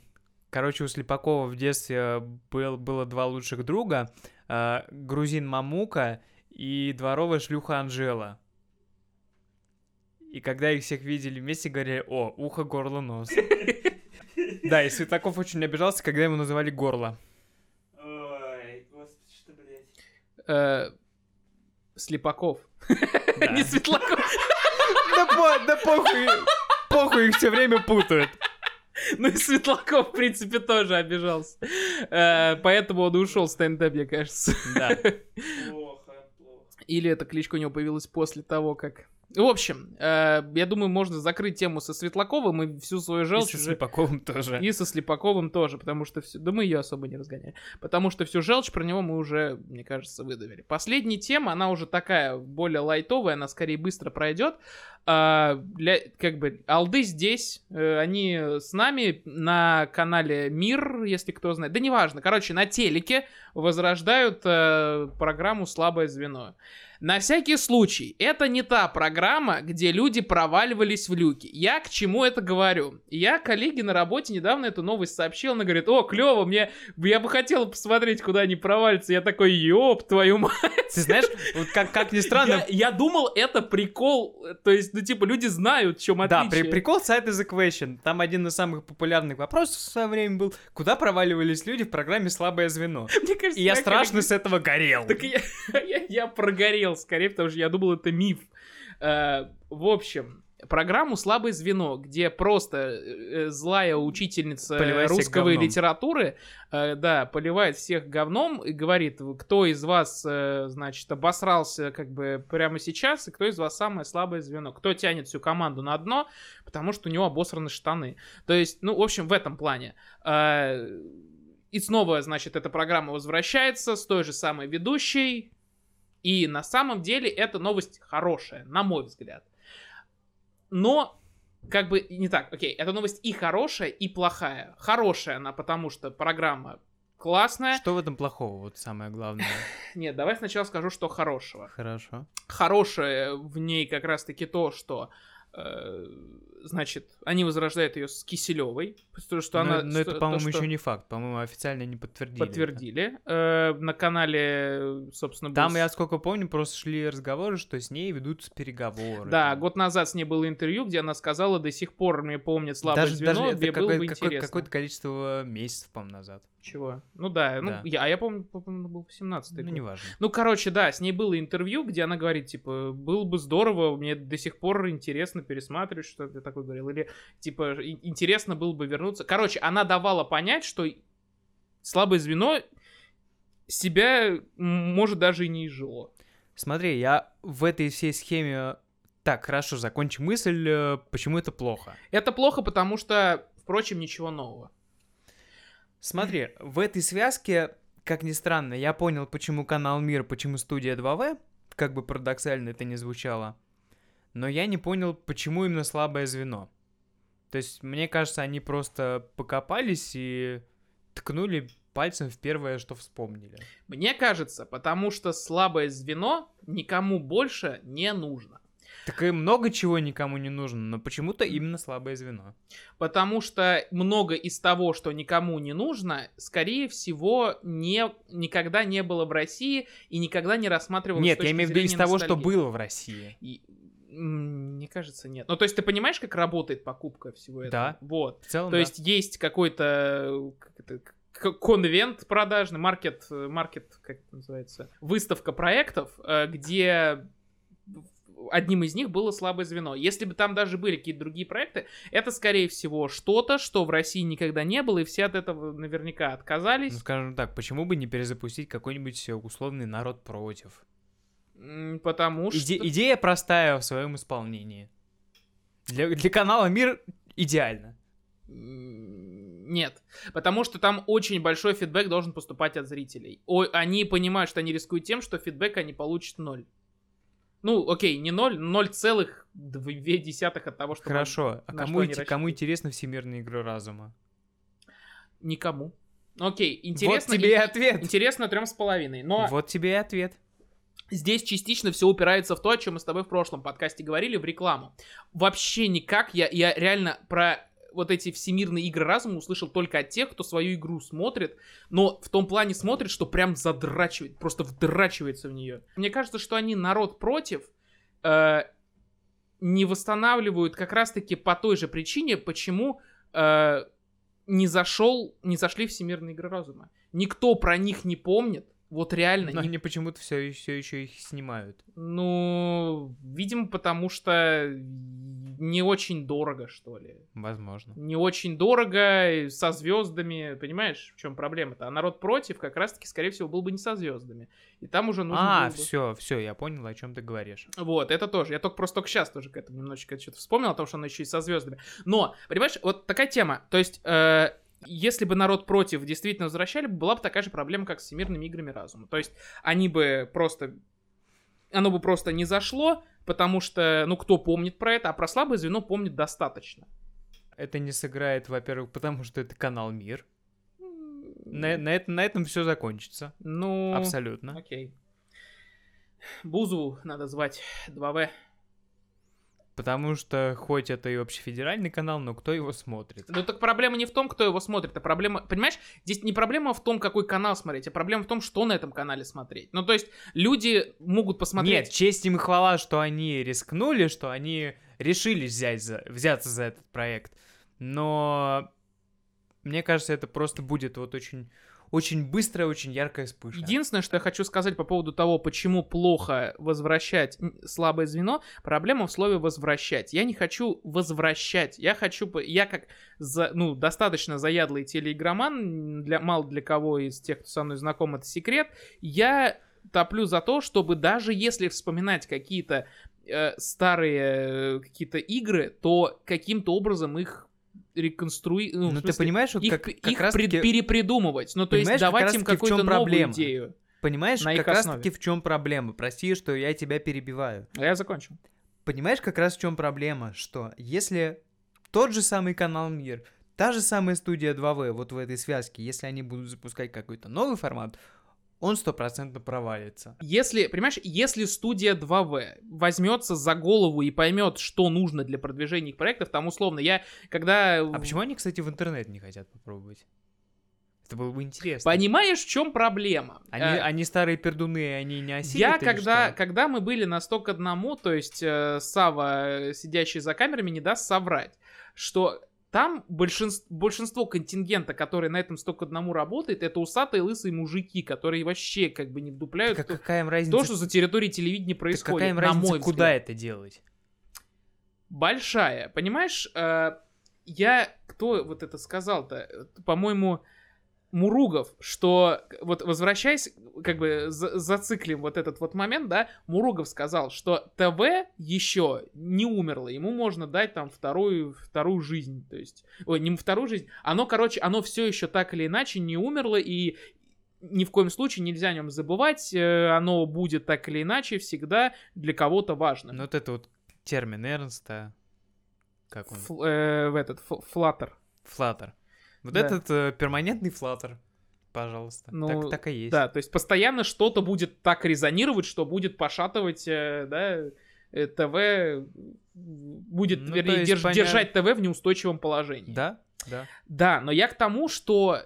Короче, у Слепакова в детстве был, было два лучших друга. а, грузин Мамука и дворовая шлюха Анжела. И когда их всех видели вместе, говорили, о, ухо, горло, нос. Да, и Светлаков очень обижался, когда ему называли горло. Ой, господи, что, блядь. Э, Слепаков. Не Светлаков. Да похуй, похуй, их все время путают. Ну и Светлаков, в принципе, тоже обижался. Э, Поэтому он и ушел в стендап, мне кажется. Да. Плохо, плохо. Или эта кличка у него появилась после того, как... В общем, э, я думаю, можно закрыть тему со Светлаковым и всю свою И желчь со уже- Слепаковым тоже. И со Слепаковым тоже, потому что все... Да мы ее особо не разгоняем. Потому что всю желчь про него мы уже, мне кажется, выдавили. Последняя тема, она уже такая более лайтовая, она скорее быстро пройдет. А, для, как бы, алды здесь, э, они с нами на канале Мир, если кто знает. Да неважно, короче, на телеке возрождают э, программу «Слабое звено». На всякий случай, это не та программа, где люди проваливались в люки. Я к чему это говорю? Я коллеге на работе недавно эту новость сообщил, она говорит, о, клево, мне, я бы хотел посмотреть, куда они провалятся. Я такой, ёб твою мать. Ты знаешь, вот как, как ни странно, Я, я думал, это прикол, то есть, ну, типа, люди знают, в чем Да, отличие. при, прикол сайта The Question. Там один из самых популярных вопросов в свое время был, куда проваливались люди в программе «Слабое звено». Мне кажется, И я страшно коллега- с этого горел. Так я, я, я прогорел скорее, потому что я думал, это миф. Э, в общем, программу «Слабое звено», где просто э, злая учительница Поливает говном. литературы, э, да, поливает всех говном и говорит, кто из вас, значит, обосрался как бы прямо сейчас, и кто из вас самое слабое звено. Кто тянет всю команду на дно, потому что у него обосраны штаны. То есть, ну, в общем, в этом плане. И снова, значит, эта программа возвращается с той же самой ведущей. И на самом деле эта новость хорошая, на мой взгляд. Но, как бы, не так, окей, эта новость и хорошая, и плохая. Хорошая она, потому что программа классная. Что в этом плохого, вот самое главное? Нет, давай сначала скажу, что хорошего. Хорошо. Хорошее в ней как раз-таки то, что э, значит, они возрождают ее с Киселевой, потому что но, она... но это, то, по-моему, еще не факт. По-моему, официально не подтвердили. это. подтвердили. Э, на канале, собственно, Там, я сколько помню, просто шли разговоры, что с ней ведутся переговоры. Да, год назад с ней было интервью, где она сказала, до сих пор мне помнит слабое даже, звено, даже это где было бы какое- интересно. какое-то количество месяцев, по-моему, назад. Чего? Ну да, ну, Да. я, а я помню, по-моему, был 18 Ну, неважно. Ну, короче, да, с ней было интервью, где она говорит, типа, было бы здорово, мне до сих пор интересно пересматривать, что ты такой говорил, или, типа, интересно было бы вернуться. Короче, она давала понять, что слабое звено себя, может, даже и не изжило. Смотри, я в этой всей схеме... Так, хорошо, закончи мысль, э, почему это плохо. Это плохо, потому что, впрочем, ничего нового. Смотри, в этой связке, как ни странно, я понял, почему канал Мир, почему студия 2В, как бы парадоксально это не звучало, но я не понял, почему именно слабое звено. То есть, мне кажется, они просто покопались и ткнули пальцем в первое, что вспомнили. Мне кажется, потому что слабое звено никому больше не нужно. Так и много чего никому не нужно, но почему-то именно слабое звено. Потому что много из того, что никому не нужно, скорее всего, не, никогда не было в России и никогда не рассматривалось Нет, я имею в виду из того, что было в России. И, мне кажется, нет. Ну, то есть ты понимаешь, как работает покупка всего этого? Да. Вот. В целом, То да. есть есть какой-то как это, к- конвент продажный, маркет, э, маркет, как это называется, выставка проектов, э, где одним из них было слабое звено. Если бы там даже были какие-то другие проекты, это, скорее всего, что-то, что в России никогда не было, и все от этого наверняка отказались. Ну, скажем так, почему бы не перезапустить какой-нибудь э, условный народ против? Потому что... Иде- идея простая в своем исполнении. Для, для канала Мир идеально. Нет, потому что там очень большой фидбэк должен поступать от зрителей. Ой, они понимают, что они рискуют тем, что фидбэк они получат ноль. Ну, окей, не ноль, 0,2 от того, что... Хорошо. А кому, что инте- кому интересны всемирные игры разума? Никому. Окей, интересно. вот тебе и- ответ. Интересно трем с половиной. Но Вот тебе и ответ. Здесь частично все упирается в то, о чем мы с тобой в прошлом подкасте говорили, в рекламу. Вообще никак, я, я реально про вот эти всемирные игры разума услышал только от тех, кто свою игру смотрит, но в том плане смотрит, что прям задрачивает, просто вдрачивается в нее. Мне кажется, что они народ против, э, не восстанавливают как раз-таки по той же причине, почему э, не зашел, не зашли всемирные игры разума. Никто про них не помнит, вот реально. Но ни- они почему-то все, все еще их снимают. Ну, видимо, потому что не очень дорого, что ли. Возможно. Не очень дорого, со звездами, понимаешь, в чем проблема-то? А народ против, как раз-таки, скорее всего, был бы не со звездами. И там уже нужно А, бы- все, все, я понял, о чем ты говоришь. Вот, это тоже. Я только просто только сейчас тоже к этому немножечко что-то вспомнил, о том, что оно еще и со звездами. Но, понимаешь, вот такая тема. То есть, э, если бы народ против действительно возвращали, была бы такая же проблема, как с всемирными играми разума. То есть, они бы просто... Оно бы просто не зашло, потому что, ну, кто помнит про это, а про слабое звено помнит достаточно. Это не сыграет, во-первых, потому что это канал Мир. На, на, это- на этом все закончится. Ну, Абсолютно. окей. Бузу надо звать 2В. Потому что хоть это и общефедеральный канал, но кто его смотрит? Ну так проблема не в том, кто его смотрит, а проблема, понимаешь, здесь не проблема в том, какой канал смотреть, а проблема в том, что на этом канале смотреть. Ну то есть люди могут посмотреть... Нет, честь им и хвала, что они рискнули, что они решили взять за, взяться за этот проект. Но мне кажется, это просто будет вот очень, очень быстрая, очень яркая вспышка. Единственное, что я хочу сказать по поводу того, почему плохо возвращать слабое звено, проблема в слове возвращать. Я не хочу возвращать. Я хочу, я как за, ну, достаточно заядлый телеигроман, для, мало для кого из тех, кто со мной знаком, это секрет, я топлю за то, чтобы даже если вспоминать какие-то э, старые э, какие-то игры, то каким-то образом их реконструировать. Ну, Ну, ты смысле, понимаешь, вот их, как, как их раз пред- таки- перепридумывать. Ну, то есть давать им какую-то новую проблема? идею. Понимаешь, на как раз таки в чем проблема? Прости, что я тебя перебиваю. А я закончил. Понимаешь, как раз в чем проблема, что если тот же самый канал Мир, та же самая студия 2В вот в этой связке, если они будут запускать какой-то новый формат, он стопроцентно провалится. Если, понимаешь, если студия 2В возьмется за голову и поймет, что нужно для продвижения их проектов, там условно, я когда... А почему они, кстати, в интернет не хотят попробовать? Это было бы интересно. Понимаешь, в чем проблема? Они, Э, они старые пердуны, они не осилят Я когда, что? когда мы были на 100 к одному, то есть э, Сава, э, сидящий за камерами, не даст соврать, что там большинство, большинство контингента, который на этом 100 к одному работает, это усатые лысые мужики, которые вообще как бы не вдупляют Так а то, какая им разница? то, что за территорией телевидения Так происходит, какая им на разница, мой куда взгляд. это делать? большая. Понимаешь, э, я... Кто вот это сказал-то? Э, По-моему, Муругов, что вот возвращаясь, как бы за- зациклим вот этот вот момент, да, Муругов сказал, что ТВ еще не умерло, ему можно дать там вторую, вторую жизнь, то есть, ой, не вторую жизнь, оно, короче, оно все еще так или иначе не умерло, и ни в коем случае нельзя о нем забывать, э, оно будет так или иначе всегда для кого-то важным. Ну вот это вот термин Эрнста, как он? Фл- э, в этот, ф- флаттер. Флаттер. Вот Да. этот э, перманентный флаттер, пожалуйста. Ну, так, так и есть. Да, то есть постоянно что-то будет так резонировать, что будет пошатывать, э, да, э, ТВ, будет, Ну, вернее, держ- поня- держать ТВ в неустойчивом положении. Да, да. Да, но я к тому, что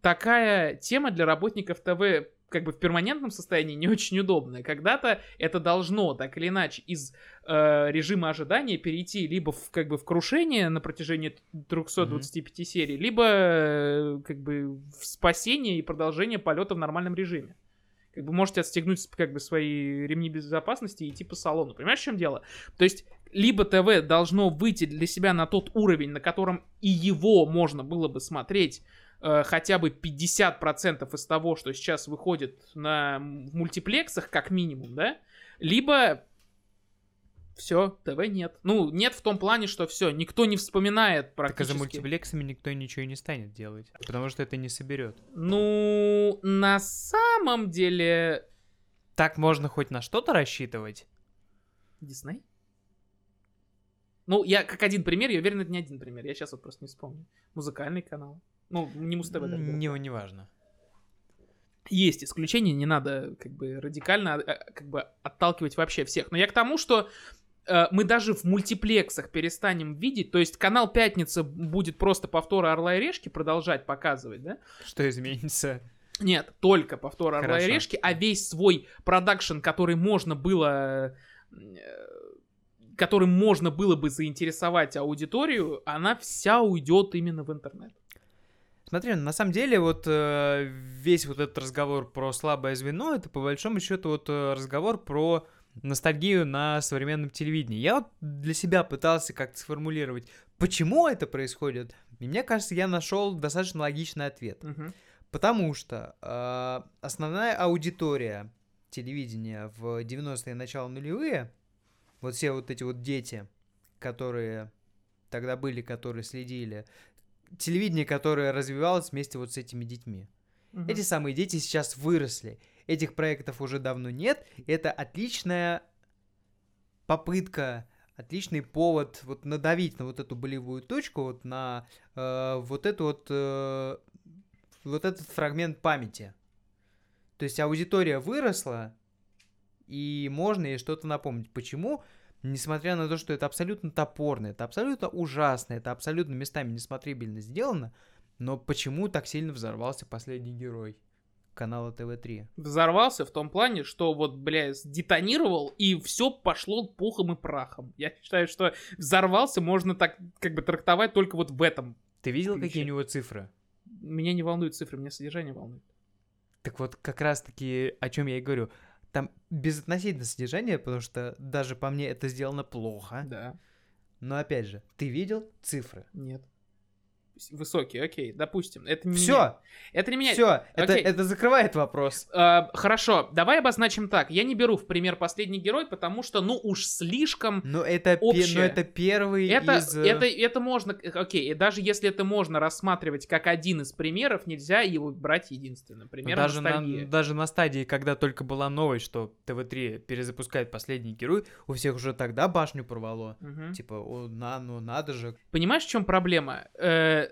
такая тема для работников ТВ как бы в перманентном состоянии не очень удобная. Когда-то это должно так или иначе из э, режима ожидания перейти либо в, как бы в крушение на протяжении 325 серий, либо э, как бы в спасение и продолжение полета в нормальном режиме. Как бы можете отстегнуть как бы свои ремни безопасности и идти по салону. Понимаешь, в чем дело? То есть либо ТВ должно выйти для себя на тот уровень, на котором и его можно было бы смотреть э, хотя бы 50% из того, что сейчас выходит на в мультиплексах, как минимум, да? Либо все, ТВ нет. Ну, нет в том плане, что все, никто не вспоминает Так а практически. за мультиплексами никто ничего и не станет делать, потому что это не соберет. Ну, на самом деле... Так можно хоть на что-то рассчитывать? Дисней? Ну, я как один пример, я уверен, это не один пример. Я сейчас вот просто не вспомню. Музыкальный канал. Ну, не Муз-ТВ. Не, не важно. Есть исключения, не надо как бы радикально а, как бы отталкивать вообще всех. Но я к тому, что э, мы даже в мультиплексах перестанем видеть, то есть канал Пятница будет просто повторы Орла и Решки продолжать показывать, да? Что изменится? Нет, только повтор Орла и Решки, а весь свой продакшн, который можно было... э, которым можно было бы заинтересовать аудиторию, она вся уйдет именно в интернет. Смотри, на самом деле вот э, весь вот этот разговор про слабое звено, это по большому счету вот разговор про ностальгию на современном телевидении. Я вот для себя пытался как-то сформулировать, почему это происходит. И мне кажется, я нашел достаточно логичный ответ. Мгм. Потому что э, основная аудитория телевидения в 90-е начало нулевые, вот все вот эти вот дети, которые тогда были, которые следили, телевидение, которое развивалось вместе вот с этими детьми. Мгм. Эти самые дети сейчас выросли. Этих проектов уже давно нет. Это отличная попытка, отличный повод вот надавить на вот эту болевую точку, вот на э, вот эту вот э, вот этот фрагмент памяти. То есть аудитория выросла, и можно ей что-то напомнить. Почему? Несмотря на то, что это абсолютно топорно, это абсолютно ужасно, это абсолютно местами несмотрибельно сделано, но почему так сильно взорвался последний герой канала ТВ-3? Взорвался в том плане, что вот, бля, детонировал, и все пошло пухом и прахом. Я считаю, что взорвался можно так как бы трактовать только вот в этом. Ты видел, Ключи. какие у него цифры? Меня не волнуют цифры, меня содержание волнует. Так вот, как раз-таки о чем я и говорю. Там безотносительно содержание, потому что даже по мне это сделано плохо. Да. Но опять же, ты видел цифры? Нет. Высокий, окей, допустим. Это не Все. Это не меняет. все, это, это закрывает вопрос. Э, хорошо, давай обозначим так. Я не беру в пример последний герой, потому что, ну уж слишком Но это, пе- Общее. но это первый Это, из... э, это, это можно, э, окей, даже если это можно рассматривать как один из примеров, нельзя его брать единственным ну, примером даже, на, даже на стадии, когда только была новость, что ТВ-3 перезапускает последний герой, у всех уже тогда башню порвало. Мгм. Типа, о, на, ну надо же. Понимаешь, в чем проблема? Э,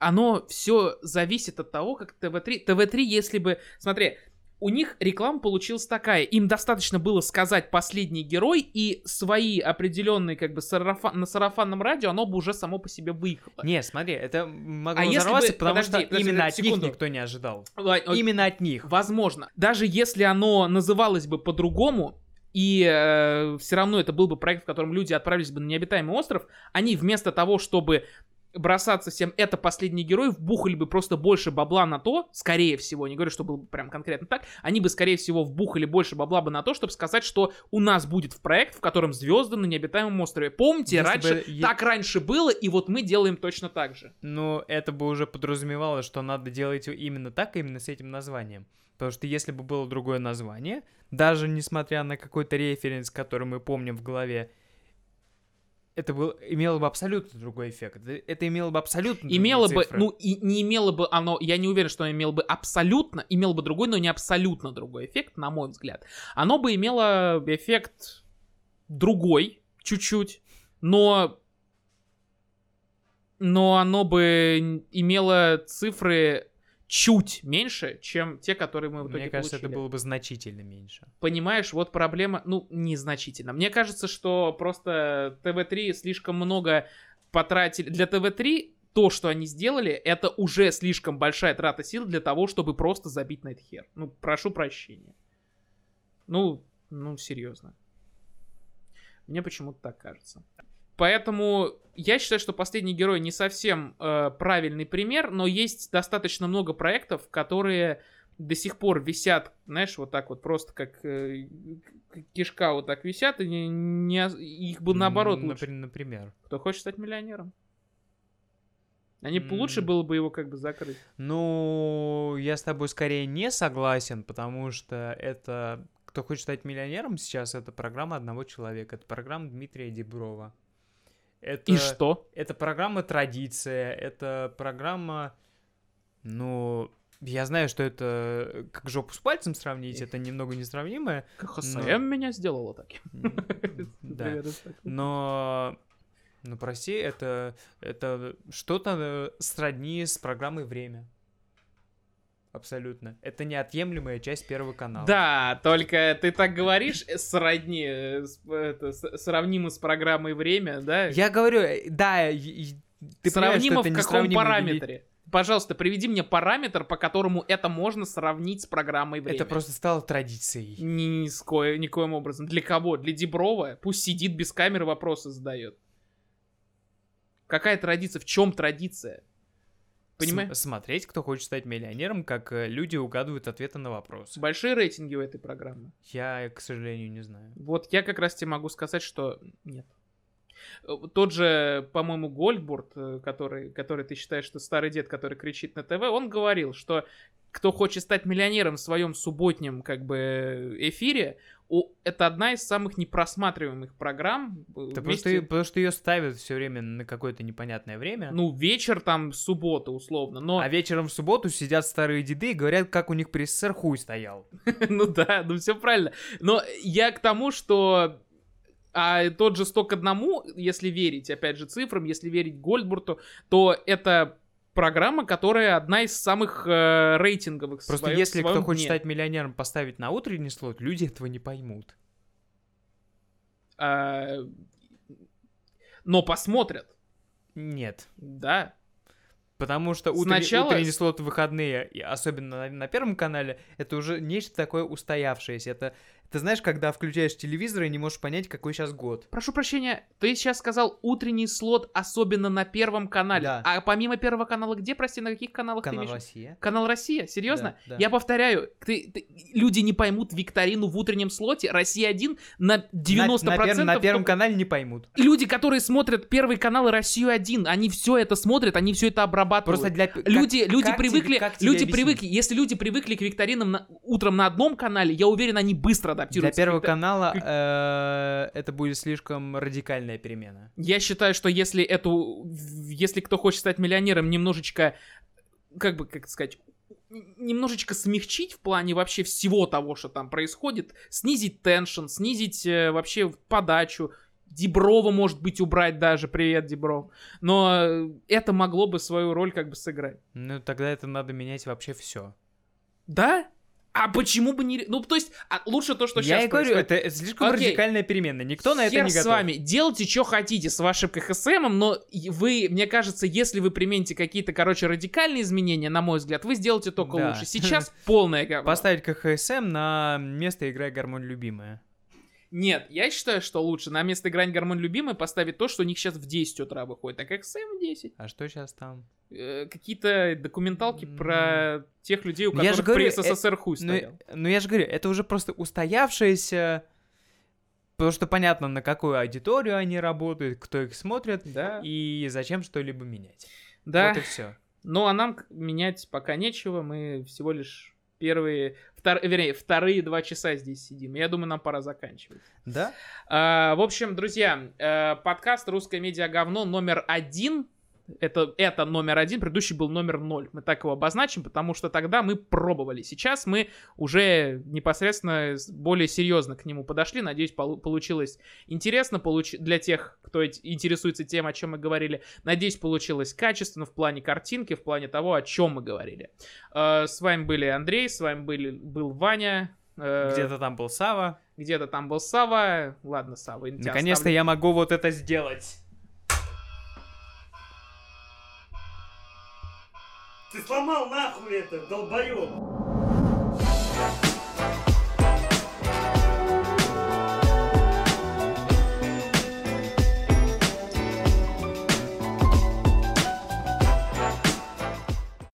оно все зависит от того, как ТВ-3... ТВ-3, если бы... Смотри, у них реклама получилась такая. Им достаточно было сказать последний герой, и свои определенные, как бы, сарафан- на сарафанном радио оно бы уже само по себе выехало. Не, смотри, это могло А взорваться, бы- потому подожди, что подожди, именно от секунду. них никто не ожидал. О- Именно от них. Возможно. Даже если оно называлось бы по-другому, и все равно это был бы проект, в котором люди отправились бы на необитаемый остров, они вместо того, чтобы бросаться всем это последний герой, вбухали бы просто больше бабла на то, скорее всего, не говорю, что было бы прям конкретно так, они бы, скорее всего, вбухали больше бабла бы на то, чтобы сказать, что у нас будет в проект, в котором звезды на необитаемом острове. Помните, Если раньше бы так раньше было, и вот мы делаем точно так же. Но это бы уже подразумевало, что надо делать именно так, именно с этим названием. Потому что если бы было другое название, даже несмотря на какой-то референс, который мы помним в голове, это был, имело бы абсолютно другой эффект. Это, это имело бы абсолютно Имело бы, цифры. ну, и не имело бы оно, я не уверен, что оно имело бы абсолютно, имело бы другой, но не абсолютно другой эффект, на мой взгляд. Оно бы имело эффект другой, чуть-чуть, но но оно бы имело цифры чуть меньше, чем те, которые мы в итоге Мне кажется, получили. это было бы значительно меньше. Понимаешь, вот проблема, ну, незначительно. Мне кажется, что просто ТВ-3 слишком много потратили. Для ТВ-3 то, что они сделали, это уже слишком большая трата сил для того, чтобы просто забить на этот хер. Ну, прошу прощения. Ну, ну, серьезно. Мне почему-то так кажется. Поэтому я считаю, что последний герой не совсем э, правильный пример, но есть достаточно много проектов, которые до сих пор висят, знаешь, вот так вот просто как э, кишка вот так висят, и не, не их бы наоборот М, лучше. напри- Например. Кто хочет стать миллионером? Они М. лучше было бы его как бы закрыть. Ну, я с тобой скорее не согласен, потому что это «Кто хочет стать миллионером» сейчас, это программа одного человека. Это программа Дмитрия Деброва. Это, И что? Это программа «Традиция», это программа, ну, я знаю, что это как жопу с пальцем сравнить, это немного несравнимое. ХСМ меня сделала таким. М, Да. Но, ну, прости, это, это что-то э, сродни с программой «Время». Абсолютно. Это неотъемлемая часть Первого канала. Да, только ты так говоришь, э, сродни, э, с- это, сравнимо с программой «Время», да? Я говорю, э, да, ты сравнимо в каком параметре? Пожалуйста, приведи мне параметр, по которому это можно сравнить с программой «Время». Это просто стало традицией. Ни, ни никоим образом. Для кого? Для Деброва? Пусть сидит без камеры, вопросы задает. Какая традиция? В чем традиция? Понимаешь? См- смотреть, кто хочет стать миллионером, как э, люди угадывают ответы на вопросы. Большие рейтинги у этой программы. Я, к сожалению, не знаю. Вот я как раз тебе могу сказать, что нет. Э, Тот же, по-моему, Гольдбурт, э, который, который ты считаешь, что старый дед, который кричит на ТВ, он говорил, что кто хочет стать миллионером в своем субботнем как бы эфире, у- это одна из самых непросматриваемых программ. э, Это вместе- просто, потому что ее ставят все время на какое-то непонятное время. Ну, вечер там, суббота, условно. Но, А вечером в субботу сидят старые деды и говорят, как у них при СССР хуй стоял. ну да, ну все правильно. Но я к тому, что а тот же «Сто к одному», если верить, опять же, цифрам, если верить Гольдбурту, то это программа, которая одна из самых э, рейтинговых. Просто своем- если своем кто хочет дне. стать миллионером, поставить на утренний слот, люди этого не поймут. А, но посмотрят, Нет. да. Потому что утренний, Сначала- утренний слот в выходные, особенно на, на Первом канале, это уже нечто такое устоявшееся. Это, ты знаешь, когда включаешь телевизор и не можешь понять, какой сейчас год. Прошу прощения, ты сейчас сказал утренний слот, особенно на Первом канале. Да. А помимо Первого канала, где, прости, на каких каналах ты Канал имеешь? Россия. Канал Россия? Серьезно? Да, да. Я повторяю, ты, ты- люди не поймут викторину в утреннем слоте. Россия 1 на 90%. На, на первом- на Первом канале не поймут. Люди, которые смотрят Первый канал и Россию 1, они все это смотрят, они все это обрабатывают. Просто для... как- Люди, люди как тебе- привыкли, как тебе люди объяснить? привыкли, если люди привыкли к викторинам на- утром на одном канале, я уверен, они быстро Для адаптируются. к Первого канала э, это будет слишком радикальная перемена. Я считаю, что если эту, если кто хочет стать миллионером, немножечко, как бы, как сказать, немножечко смягчить в плане вообще всего того, что там происходит, снизить теншн, снизить э, вообще подачу, Деброва, может быть, убрать даже, привет, Дебров. Но это могло бы свою роль как бы сыграть. Ну, тогда это надо менять вообще все. Да? А почему бы не... Ну, то есть, а лучше то, что Я сейчас и говорю, происходит. это слишком Окей. радикальная перемена. Никто на это не с готов. вами, делайте, что хотите с вашим КХСМом, но вы, мне кажется, если вы примените какие-то, короче, радикальные изменения, на мой взгляд, вы сделаете только Да. лучше. Сейчас полное говно. Поставить КХСМ на место играй гармонь любимая. Нет, я считаю, что лучше на место играть гармонь любимый поставить то, что у них сейчас в 10 утра выходит, а КХСМ в 10. А что сейчас там? Э, какие-то документалки М. про тех людей, у Ну, которых говорю, при СССР хуй Ну, стоял. ну, я же говорю, это уже просто устоявшееся... Потому что понятно, на какую аудиторию они работают, кто их смотрит, Да, и зачем что-либо менять. да. Вот и все. Ну, а нам менять пока нечего, мы всего лишь первые, втор- вернее, вторые два часа здесь сидим. Я думаю, нам пора заканчивать. Да? А, в общем, друзья, э, подкаст «Русское медиа говно» номер один. Это, это номер один, предыдущий был номер ноль. Мы так его обозначим, потому что тогда мы пробовали. Сейчас мы уже непосредственно более серьезно к нему подошли. Надеюсь, полу- получилось интересно получ- для тех, кто интересуется тем, о чем мы говорили. Надеюсь, получилось качественно в плане картинки, в плане того, о чем мы говорили. Э, с вами были Андрей, с вами были, был Ваня. э, Где-то там был Сава. где-то там был Сава. Ладно, Сава, Наконец-то оставлю. я могу вот это сделать. Ты сломал нахуй это, долбоёб!